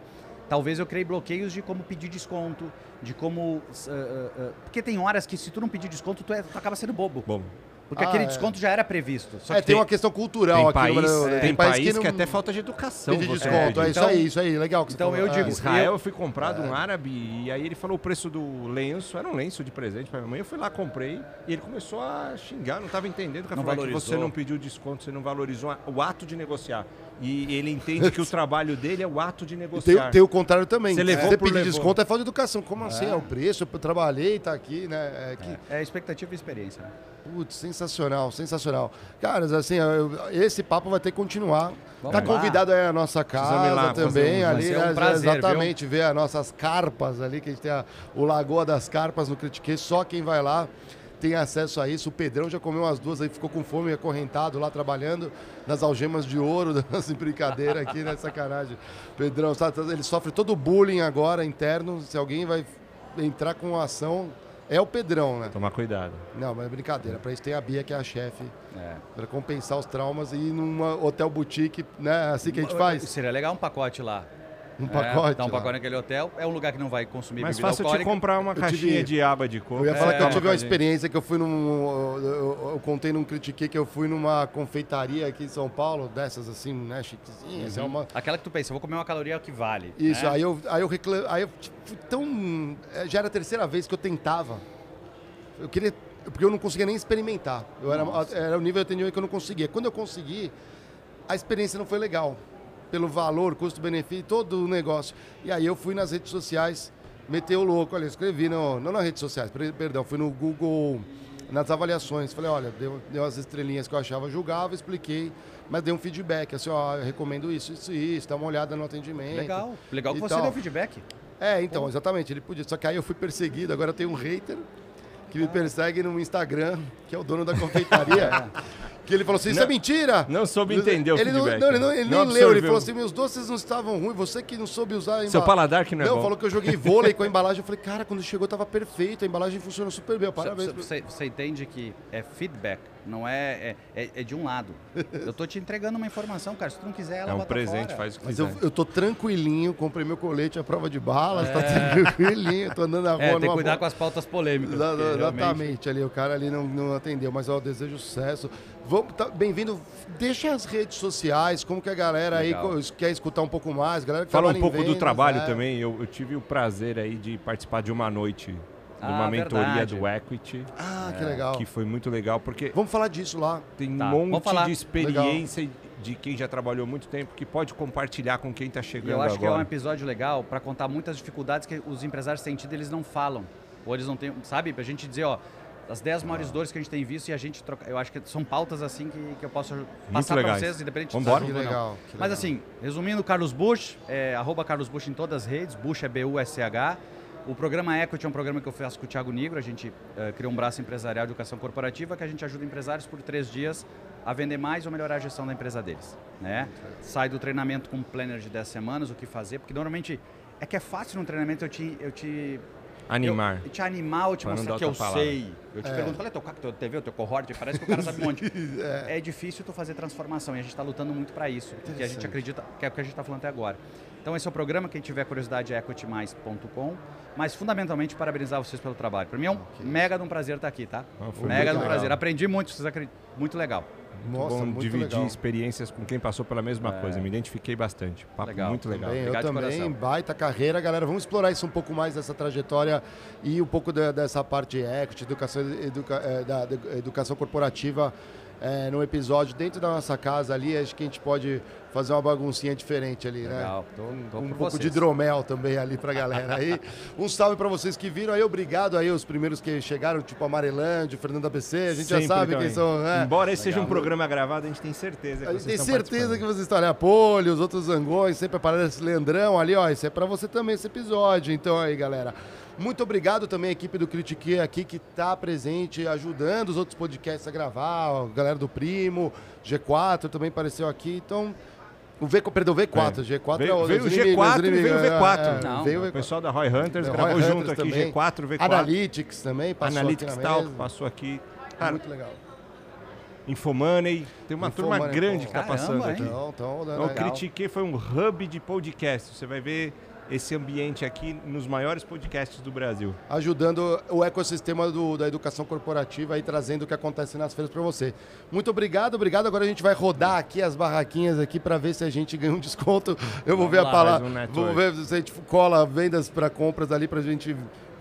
Talvez eu criei bloqueios de como pedir desconto, de como... ah, ah, porque tem horas que se tu não pedir desconto, tu, é- tu acaba sendo bobo. Bom, Porque Ah, aquele é. desconto já era previsto. Só É, que tem uma questão cultural tem aqui país, no Brasil. tem Tem país país que, que, não até falta de educação. pedir você desconto. É isso aí, isso aí. Legal que você Então, falou. eu digo, Israel, Eu- eu fui comprar de um árabe e aí ele falou o preço do lenço, era um lenço de presente pra minha mãe. Eu fui lá, comprei e ele começou a xingar, não estava entendendo. Não falou que você não pediu desconto, você não valorizou o ato de negociar. E ele entende que o trabalho dele é o ato de negociar. tem, tem o contrário também. Você Se levou você por pedir levou. desconto é falta de educação. Como assim? É o preço, eu trabalhei, tá aqui, né? É que, É expectativa e experiência. Putz, sensacional, sensacional. Caras, assim, eu- esse papo vai ter que continuar. Vamos tá lá. convidado aí a nossa casa lá também, um- ali, ser um né, prazer, exatamente, ver as nossas carpas ali, que a gente tem a- o Lagoa das Carpas no Critique, só quem vai lá tem acesso a isso. O Pedrão já comeu umas duas aí, ficou com fome, acorrentado lá trabalhando nas algemas de ouro, (laughs) assim, brincadeira aqui, né, sacanagem. Pedrão, sabe, ele sofre todo o bullying agora interno, se alguém vai entrar com ação, é o Pedrão, né? Tomar cuidado. Não, mas é brincadeira. Pra isso tem a Bia, que é a chefe, É. pra compensar os traumas e ir num hotel boutique, né? Assim que a gente faz. Seria legal um pacote lá. Um É, pacote. Dar um lá. pacote naquele hotel. É um lugar que não vai consumir Mais bebida fácil te alcoólica. comprar uma caixinha tive- de água de coco. Eu ia falar É, que eu tive uma experiência que eu fui num. Eu, eu- eu contei num critiquei que eu fui numa confeitaria aqui em São Paulo, dessas assim, né, chiquezinhas. É uma, Aquela que tu pensa, eu vou comer uma caloria que vale. Isso, né? aí eu, aí eu reclamei. Aí eu tipo, fui tão. é, Já era a terceira vez que eu tentava. Eu queria. Porque eu não conseguia nem experimentar. Eu era, era o nível de atendimento que eu não conseguia. Quando eu consegui, a experiência não foi legal. Pelo valor, custo-benefício, todo o negócio. E aí eu fui nas redes sociais, meteu o louco. Olha, escrevi, no, não nas redes sociais, per- perdão, fui no Google, nas avaliações. Falei, olha, deu, deu as estrelinhas que eu achava julgável, expliquei, mas dei um feedback, assim, ó, eu recomendo isso, isso, isso, dá uma olhada no atendimento. Legal. Legal que você deu feedback. É, então, exatamente, ele podia. Só que aí eu fui perseguido, agora tenho um hater que me persegue no Instagram, que é o dono da confeitaria. (laughs) (laughs) que ele falou assim: Isso é Não- mentira! não soube entender o ele não, feedback. não, ele, não, ele Não nem leu, ele falou assim: Meus doces não estavam ruins, você que não soube usar a Seu paladar que não é Não, bom. falou que eu joguei vôlei com a (laughs) embalagem. Eu falei, cara, quando chegou tava perfeito, a embalagem funcionou super bem. Parabéns. Você, você entende que é feedback, não é, é, é- é de um lado. Eu tô te entregando uma informação, cara. Se tu não quiser, ela É um bota presente, fora. faz o que Mas quiser. eu, eu tô tranquilinho, comprei meu colete à prova de balas, tá tranquilinho, tô andando na rua. É, tem que cuidar boa. com as pautas polêmicas. Exa- porque realmente- Exatamente, ali, o cara ali não, não atendeu, mas eu desejo sucesso. Vamos, tá, bem-vindo. Deixa as redes sociais, como que a galera Legal. aí quer escutar um pouco mais, galera que Fala um pouco do vendas, trabalho né? também. Eu, eu tive o prazer aí de participar de uma noite, de Ah, uma mentoria verdade. do Equity, Ah, que legal. que foi muito legal, porque Vamos falar disso lá. tem Tá, um monte falar. de experiência. e de quem já trabalhou muito tempo, que pode compartilhar com quem está chegando eu acho agora. que é um episódio legal para contar muitas dificuldades que os empresários têm tido, eles não falam. Ou eles não têm, sabe? Pra gente dizer, ó, as 10 maiores dores que a gente tem visto e a gente troca. Eu acho que são pautas assim que, que eu posso passar para vocês, independente de Que ajuda ou não. legal. que Mas legal. assim, resumindo, Carlos Bush, é, arroba Carlos Bush em todas as redes, Bush é B-U-S-C-H. O programa Equity é um programa que eu faço com o Thiago Nigro, a gente eh, criou um braço empresarial de educação corporativa que a gente ajuda empresários por três dias a vender mais ou melhorar a gestão da empresa deles. Né? Sai do treinamento com um planner de 10 semanas, o que fazer, porque normalmente é que é fácil no treinamento eu te, eu te Animar. eu, te animar, eu te Pra mostrar que eu palavra. sei. Eu te É. pergunto, qual é teu CAC, teu TV, teu cohort? Parece que o cara sabe um monte. (laughs) é. difícil tu fazer transformação e a gente está lutando muito para isso. Porque a gente acredita que é o que a gente está falando até agora. Então esse é o programa, quem tiver curiosidade é equitymais.com. Mas fundamentalmente parabenizar vocês pelo trabalho. Para mim é um mega de um prazer estar aqui, tá? Ah, mega de um prazer. Aprendi muito, vocês acreditam. Muito legal. Nossa, bom muito dividir legal. experiências com quem passou pela mesma É. coisa. Me identifiquei bastante. Papo Legal. muito legal. Também, eu também, coração. baita carreira, galera. Vamos explorar isso um pouco mais dessa trajetória e um pouco da- dessa parte equity, educação, educa- eh, da, da educação corporativa eh, no episódio dentro da nossa casa ali. Acho que a gente pode fazer uma baguncinha diferente ali, Legal. né? Tô, tô um pouco vocês. de hidromel também ali pra galera aí. (laughs) um salve pra vocês que viram aí, obrigado aí, os primeiros que chegaram, tipo Amarelândia, Fernando ABC, a gente Sempre já sabe também. quem são, né? Embora esse seja um Legal. programa gravado, a gente tem certeza que A gente vocês tem certeza que vocês estão ali. A Poli, os outros zangões, sempre aparece Leandrão ali, ó. Isso é pra você também, esse episódio. Então aí, galera. Muito obrigado também à equipe do Critique aqui que tá presente, ajudando os outros podcasts a gravar. A galera do Primo, G4 também apareceu aqui. Então, o V, perdão, V4. G4 Veio, é o veio o os inimigos, G4 os e veio o inimigos, é, V4. é, Não, veio o O V4. pessoal da Roy Hunters Da gravou Roy junto Hunters aqui também. G4, V4. Analytics também, passou Analytics aqui tal, passou aqui. Cara, Muito legal. Infomoney. Tem uma turma Infomoney, grande pô. que tá Caramba, passando hein? aqui. Então, então, Então, o Critique foi um hub de podcast. Você vai ver esse ambiente aqui nos maiores podcasts do Brasil. ajudando o ecossistema do- da educação corporativa e trazendo o que acontece nas feiras para você. Muito obrigado, obrigado. Agora a gente vai rodar aqui as barraquinhas aqui para ver se a gente ganha um desconto. Eu vou Vamos ver a lá, palavra, faz um vamos ver se a gente cola vendas para compras ali para a gente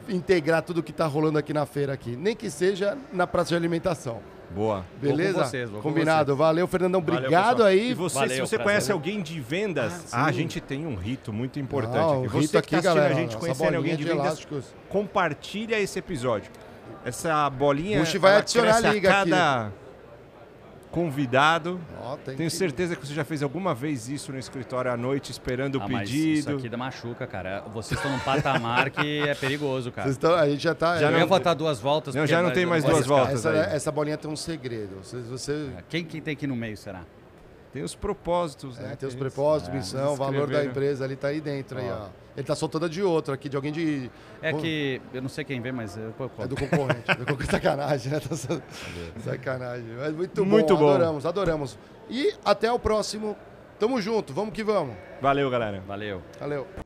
integrar tudo que está rolando aqui na feira aqui, nem que seja na praça de alimentação. Boa. Beleza? vocês, vou com Combinado. Valeu, Fernandão. Valeu, Obrigado pessoal. aí. E você, Valeu, se você prazer. conhece alguém de vendas, Ah, a sim. gente tem um rito muito importante Não, aqui. o Você rito que aqui, tá assistindo galera. a gente conhecendo alguém de de vendas, elásticos. compartilha esse episódio. Essa bolinha Bush vai adicionar a liga a cada convidado. Tem Tenho que- certeza que você já fez alguma vez isso no escritório à noite, esperando Ah, o mas pedido. isso aqui dá machuca, cara. Vocês estão num patamar que é perigoso, cara. Vocês estão- a gente já tá. Já eu não- ia votar duas voltas. Não, já não tem mais duas voltas. essa, aí. essa bolinha tem um segredo. Você, você Quem que tem aqui no meio, será? Tem os propósitos, É, né? tem os propósitos, eles- missão, eles valor da empresa ali tá aí dentro aí, ó. Ele tá soltando de outro aqui, de alguém de. É que eu não sei quem vem, mas eu, É do concorrente. do concorrente. (laughs) Sacanagem, né? Tá sa- Sacanagem. Mas muito, Muito bom, bom. adoramos, adoramos. E até o próximo. Tamo junto, vamos que vamos. Valeu, galera. Valeu. Valeu.